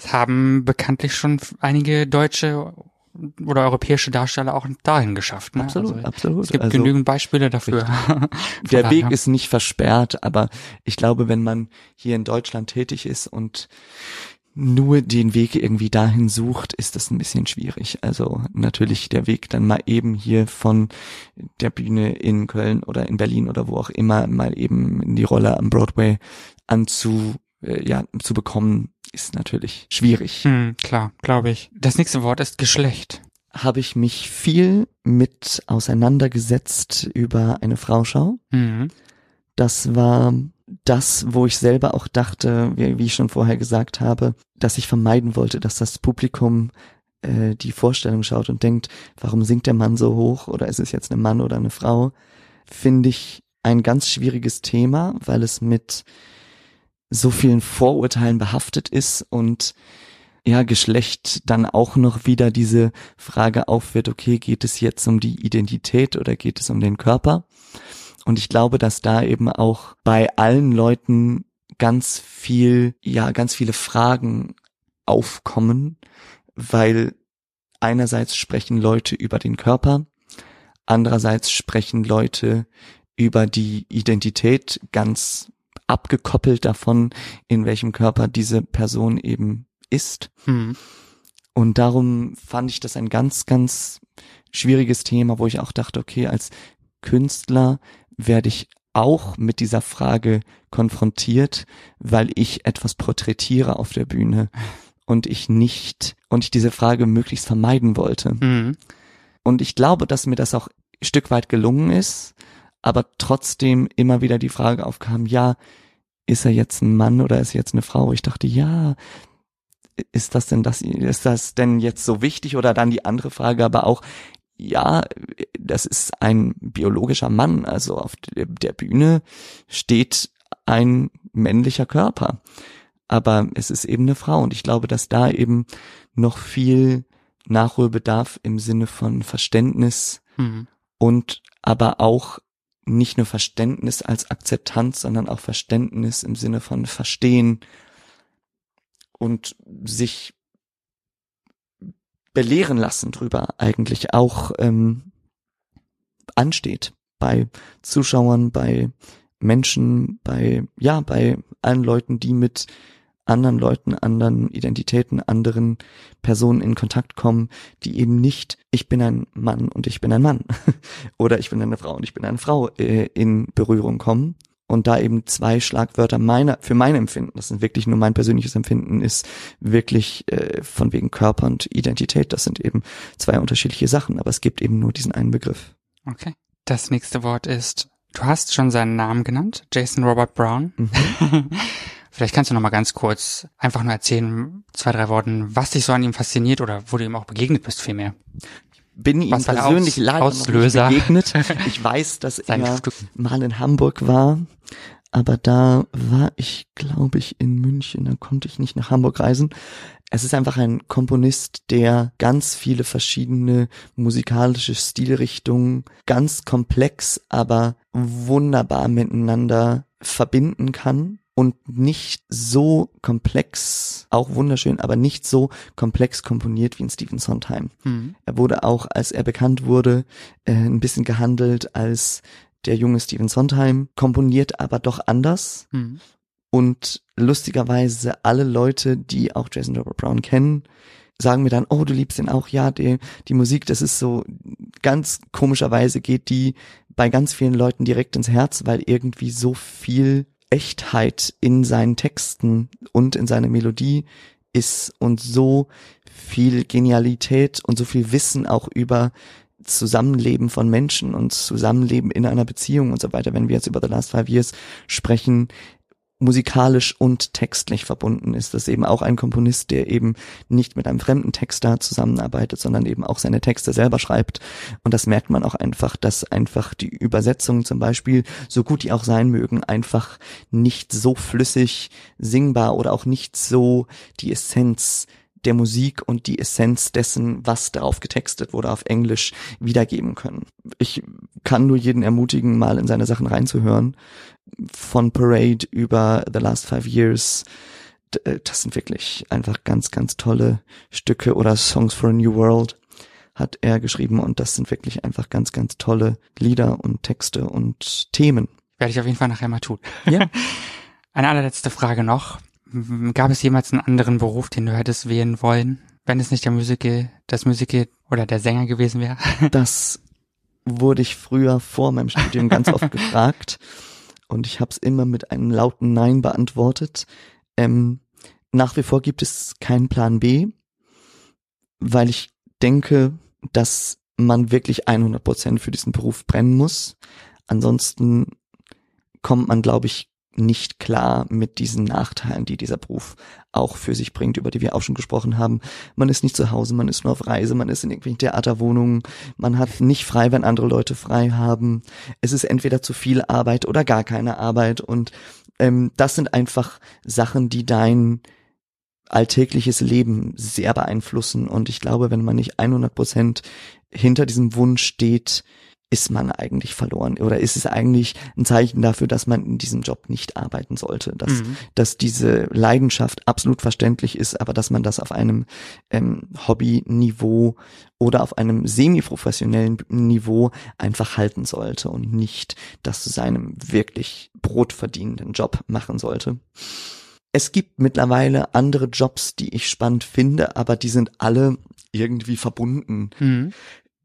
Es haben bekanntlich schon einige deutsche oder europäische Darsteller auch dahin geschafft. Ne? absolut, Also, absolut. es gibt also, genügend Beispiele dafür. der Weg ist nicht versperrt, aber ich glaube, wenn man hier in Deutschland tätig ist und nur den Weg irgendwie dahin sucht, ist das ein bisschen schwierig. Also natürlich der Weg dann mal eben hier von der Bühne in Köln oder in Berlin oder wo auch immer mal eben in die Rolle am Broadway äh, ja zu bekommen, ist natürlich schwierig. Hm, klar, glaube ich. Das nächste Wort ist Geschlecht. Habe ich mich viel mit auseinandergesetzt über eine Frauschau. Mhm. Das war das, wo ich selber auch dachte, wie, wie ich schon vorher gesagt habe, dass ich vermeiden wollte, dass das Publikum äh, die Vorstellung schaut und denkt, warum singt der Mann so hoch oder ist es jetzt ein Mann oder eine Frau, finde ich ein ganz schwieriges Thema, weil es mit so vielen Vorurteilen behaftet ist und ja, Geschlecht dann auch noch wieder diese Frage aufwirft, okay, geht es jetzt um die Identität oder geht es um den Körper? Und ich glaube, dass da eben auch bei allen Leuten ganz viel, ja, ganz viele Fragen aufkommen, weil einerseits sprechen Leute über den Körper, andererseits sprechen Leute über die Identität ganz abgekoppelt davon, in welchem Körper diese Person eben ist. Mhm. Und darum fand ich das ein ganz, ganz schwieriges Thema, wo ich auch dachte, okay, als Künstler werde ich auch mit dieser Frage konfrontiert, weil ich etwas porträtiere auf der Bühne und ich nicht, und ich diese Frage möglichst vermeiden wollte. Mhm. Und ich glaube, dass mir das auch ein Stück weit gelungen ist, aber trotzdem immer wieder die Frage aufkam, ja, ist er jetzt ein Mann oder ist er jetzt eine Frau? Ich dachte, ja, ist das denn das, ist das denn jetzt so wichtig oder dann die andere Frage, aber auch, ja, das ist ein biologischer Mann, also auf der Bühne steht ein männlicher Körper, aber es ist eben eine Frau und ich glaube, dass da eben noch viel Nachholbedarf im Sinne von Verständnis Mhm. und aber auch nicht nur Verständnis als Akzeptanz, sondern auch Verständnis im Sinne von Verstehen und sich belehren lassen drüber eigentlich auch ähm, ansteht bei Zuschauern, bei Menschen, bei ja, bei allen Leuten, die mit anderen Leuten, anderen Identitäten, anderen Personen in Kontakt kommen, die eben nicht, ich bin ein Mann und ich bin ein Mann oder ich bin eine Frau und ich bin eine Frau äh, in Berührung kommen. Und da eben zwei Schlagwörter meiner, für mein Empfinden, das sind wirklich nur mein persönliches Empfinden, ist wirklich äh, von wegen Körper und Identität. Das sind eben zwei unterschiedliche Sachen, aber es gibt eben nur diesen einen Begriff. Okay. Das nächste Wort ist, du hast schon seinen Namen genannt, Jason Robert Brown. Mhm. Vielleicht kannst du noch mal ganz kurz einfach nur erzählen, zwei, drei Worten, was dich so an ihm fasziniert oder wo du ihm auch begegnet bist vielmehr. bin ihm persönlich Aus- leider Auslöser? begegnet. Ich weiß, dass er Stück. mal in Hamburg war, aber da war ich, glaube ich, in München. Da konnte ich nicht nach Hamburg reisen. Es ist einfach ein Komponist, der ganz viele verschiedene musikalische Stilrichtungen ganz komplex, aber wunderbar miteinander verbinden kann und nicht so komplex, auch wunderschön, aber nicht so komplex komponiert wie in Stephen Sondheim. Mhm. Er wurde auch, als er bekannt wurde, äh, ein bisschen gehandelt als der junge Stephen Sondheim, komponiert aber doch anders. Mhm. Und lustigerweise alle Leute, die auch Jason Robert Brown kennen, sagen mir dann, oh, du liebst ihn auch, ja, die, die Musik, das ist so, ganz komischerweise geht die bei ganz vielen Leuten direkt ins Herz, weil irgendwie so viel Echtheit in seinen Texten und in seiner Melodie ist und so viel Genialität und so viel Wissen auch über Zusammenleben von Menschen und Zusammenleben in einer Beziehung und so weiter. Wenn wir jetzt über The Last Five Years sprechen, musikalisch und textlich verbunden ist. Das ist eben auch ein Komponist, der eben nicht mit einem fremden Texter zusammenarbeitet, sondern eben auch seine Texte selber schreibt. Und das merkt man auch einfach, dass einfach die Übersetzungen zum Beispiel, so gut die auch sein mögen, einfach nicht so flüssig singbar oder auch nicht so die Essenz der Musik und die Essenz dessen, was darauf getextet wurde, auf Englisch wiedergeben können. Ich kann nur jeden ermutigen, mal in seine Sachen reinzuhören. Von Parade über The Last Five Years. Äh, Das sind wirklich einfach ganz, ganz tolle Stücke oder Songs for a New World hat er geschrieben und das sind wirklich einfach ganz, ganz tolle Lieder und Texte und Themen. Werde ich auf jeden Fall nachher mal tun. Ja. Eine allerletzte Frage noch. Gab es jemals einen anderen Beruf, den du hättest wählen wollen, wenn es nicht der Musical, das Musical oder der Sänger gewesen wäre? Das wurde ich früher vor meinem Studium ganz oft gefragt und ich habe es immer mit einem lauten Nein beantwortet. ähm, nach wie vor gibt es keinen Plan B, weil ich denke, dass man wirklich 100 Prozent für diesen Beruf brennen muss. Ansonsten kommt man, glaube ich, nicht klar mit diesen Nachteilen, die dieser Beruf auch für sich bringt, über die wir auch schon gesprochen haben. Man ist nicht zu Hause, man ist nur auf Reise, man ist in irgendwelchen Theaterwohnungen, man hat nicht frei, wenn andere Leute frei haben. Es ist entweder zu viel Arbeit oder gar keine Arbeit und ähm, das sind einfach Sachen, die dein alltägliches Leben sehr beeinflussen und ich glaube, wenn man nicht 100 Prozent hinter diesem Wunsch steht, ist man eigentlich verloren oder ist es eigentlich ein Zeichen dafür, dass man in diesem Job nicht arbeiten sollte, dass, mhm. dass diese Leidenschaft absolut verständlich ist, aber dass man das auf einem ähm, Hobby-Niveau oder auf einem semi-professionellen Niveau einfach halten sollte und nicht das zu seinem wirklich brotverdienenden Job machen sollte. Es gibt mittlerweile andere Jobs, die ich spannend finde, aber die sind alle irgendwie verbunden. Mhm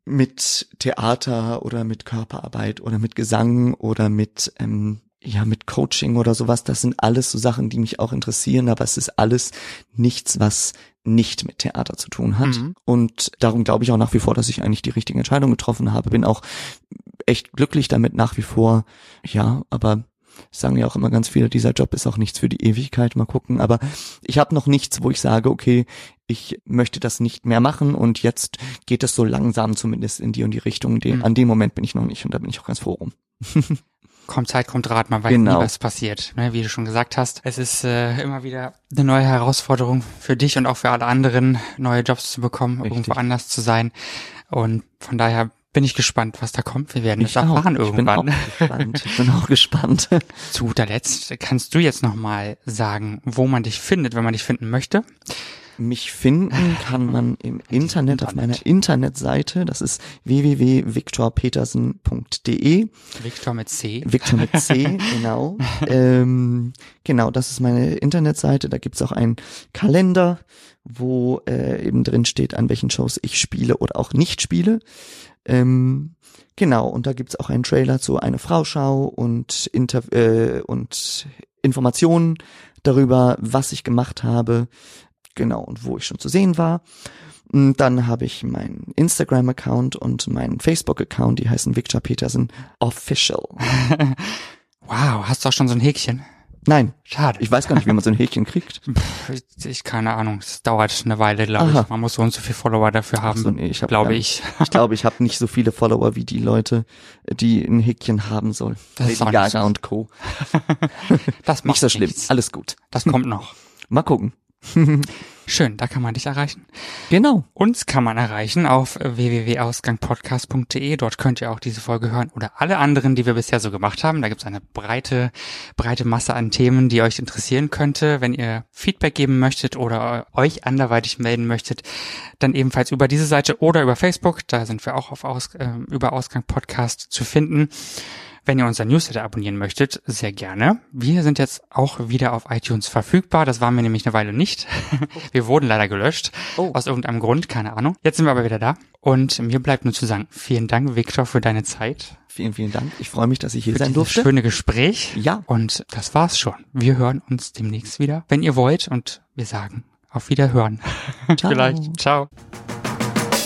mit Theater oder mit Körperarbeit oder mit Gesang oder mit ähm, ja mit Coaching oder sowas. Das sind alles so Sachen, die mich auch interessieren, aber es ist alles nichts, was nicht mit Theater zu tun hat. Mhm. Und darum glaube ich auch nach wie vor, dass ich eigentlich die richtige Entscheidung getroffen habe. Bin auch echt glücklich damit nach wie vor. Ja, aber sagen ja auch immer ganz viele, dieser Job ist auch nichts für die Ewigkeit, mal gucken. Aber ich habe noch nichts, wo ich sage, okay, ich möchte das nicht mehr machen und jetzt geht es so langsam zumindest in die und die Richtung. Mhm. An dem Moment bin ich noch nicht und da bin ich auch ganz froh rum. kommt Zeit, kommt Rat, man weiß genau. nie, was passiert. Ne? Wie du schon gesagt hast, es ist äh, immer wieder eine neue Herausforderung für dich und auch für alle anderen, neue Jobs zu bekommen, Richtig. irgendwo anders zu sein. Und von daher bin ich gespannt, was da kommt. Wir werden ich es erfahren auch. irgendwann. Ich bin auch gespannt. Ich bin auch gespannt. Zu guter Letzt kannst du jetzt nochmal sagen, wo man dich findet, wenn man dich finden möchte. Mich finden kann man im Internet, auf meiner Internetseite. Das ist www.viktorpetersen.de. Viktor mit C. Viktor mit C, genau. ähm, genau, das ist meine Internetseite. Da gibt's auch einen Kalender, wo äh, eben drin steht, an welchen Shows ich spiele oder auch nicht spiele. Ähm, genau, und da gibt's auch einen Trailer zu eine Frau-Schau und, Inter äh, und Informationen darüber, was ich gemacht habe, genau, und wo ich schon zu sehen war. Und dann habe ich meinen Instagram-Account und meinen Facebook-Account, die heißen Victor Petersen Official. wow, hast du auch schon so ein Häkchen? Nein. Schade. Ich weiß gar nicht, wie man so ein Häkchen kriegt. Ich, keine Ahnung. Es dauert eine Weile, glaube ich. Man muss so und so viele Follower dafür haben, so, nee, ich hab glaube ich. Ich glaube, ich habe nicht so viele Follower wie die Leute, die ein Häkchen haben sollen. Das Lady Gaga so. und Co. das macht nicht so schlimm. Nichts. Alles gut. Das kommt noch. Mal gucken. Schön, da kann man dich erreichen. Genau. Uns kann man erreichen auf www.ausgangpodcast.de. Dort könnt ihr auch diese Folge hören oder alle anderen, die wir bisher so gemacht haben. Da gibt's eine breite, breite Masse an Themen, die euch interessieren könnte. Wenn ihr Feedback geben möchtet oder euch anderweitig melden möchtet, dann ebenfalls über diese Seite oder über Facebook. Da sind wir auch auf Aus, äh, über Ausgang Podcast zu finden. Wenn ihr unser Newsletter abonnieren möchtet, sehr gerne. Wir sind jetzt auch wieder auf iTunes verfügbar. Das waren wir nämlich eine Weile nicht. Wir wurden leider gelöscht. Oh. Aus irgendeinem Grund, keine Ahnung. Jetzt sind wir aber wieder da. Und mir bleibt nur zu sagen, vielen Dank, Viktor, für deine Zeit. Vielen, vielen Dank. Ich freue mich, dass ich hier für sein durfte. Schöne Gespräch. Ja. Und das war's schon. Wir hören uns demnächst wieder, wenn ihr wollt. Und wir sagen auf Wiederhören. Ciao. Vielleicht. Ciao.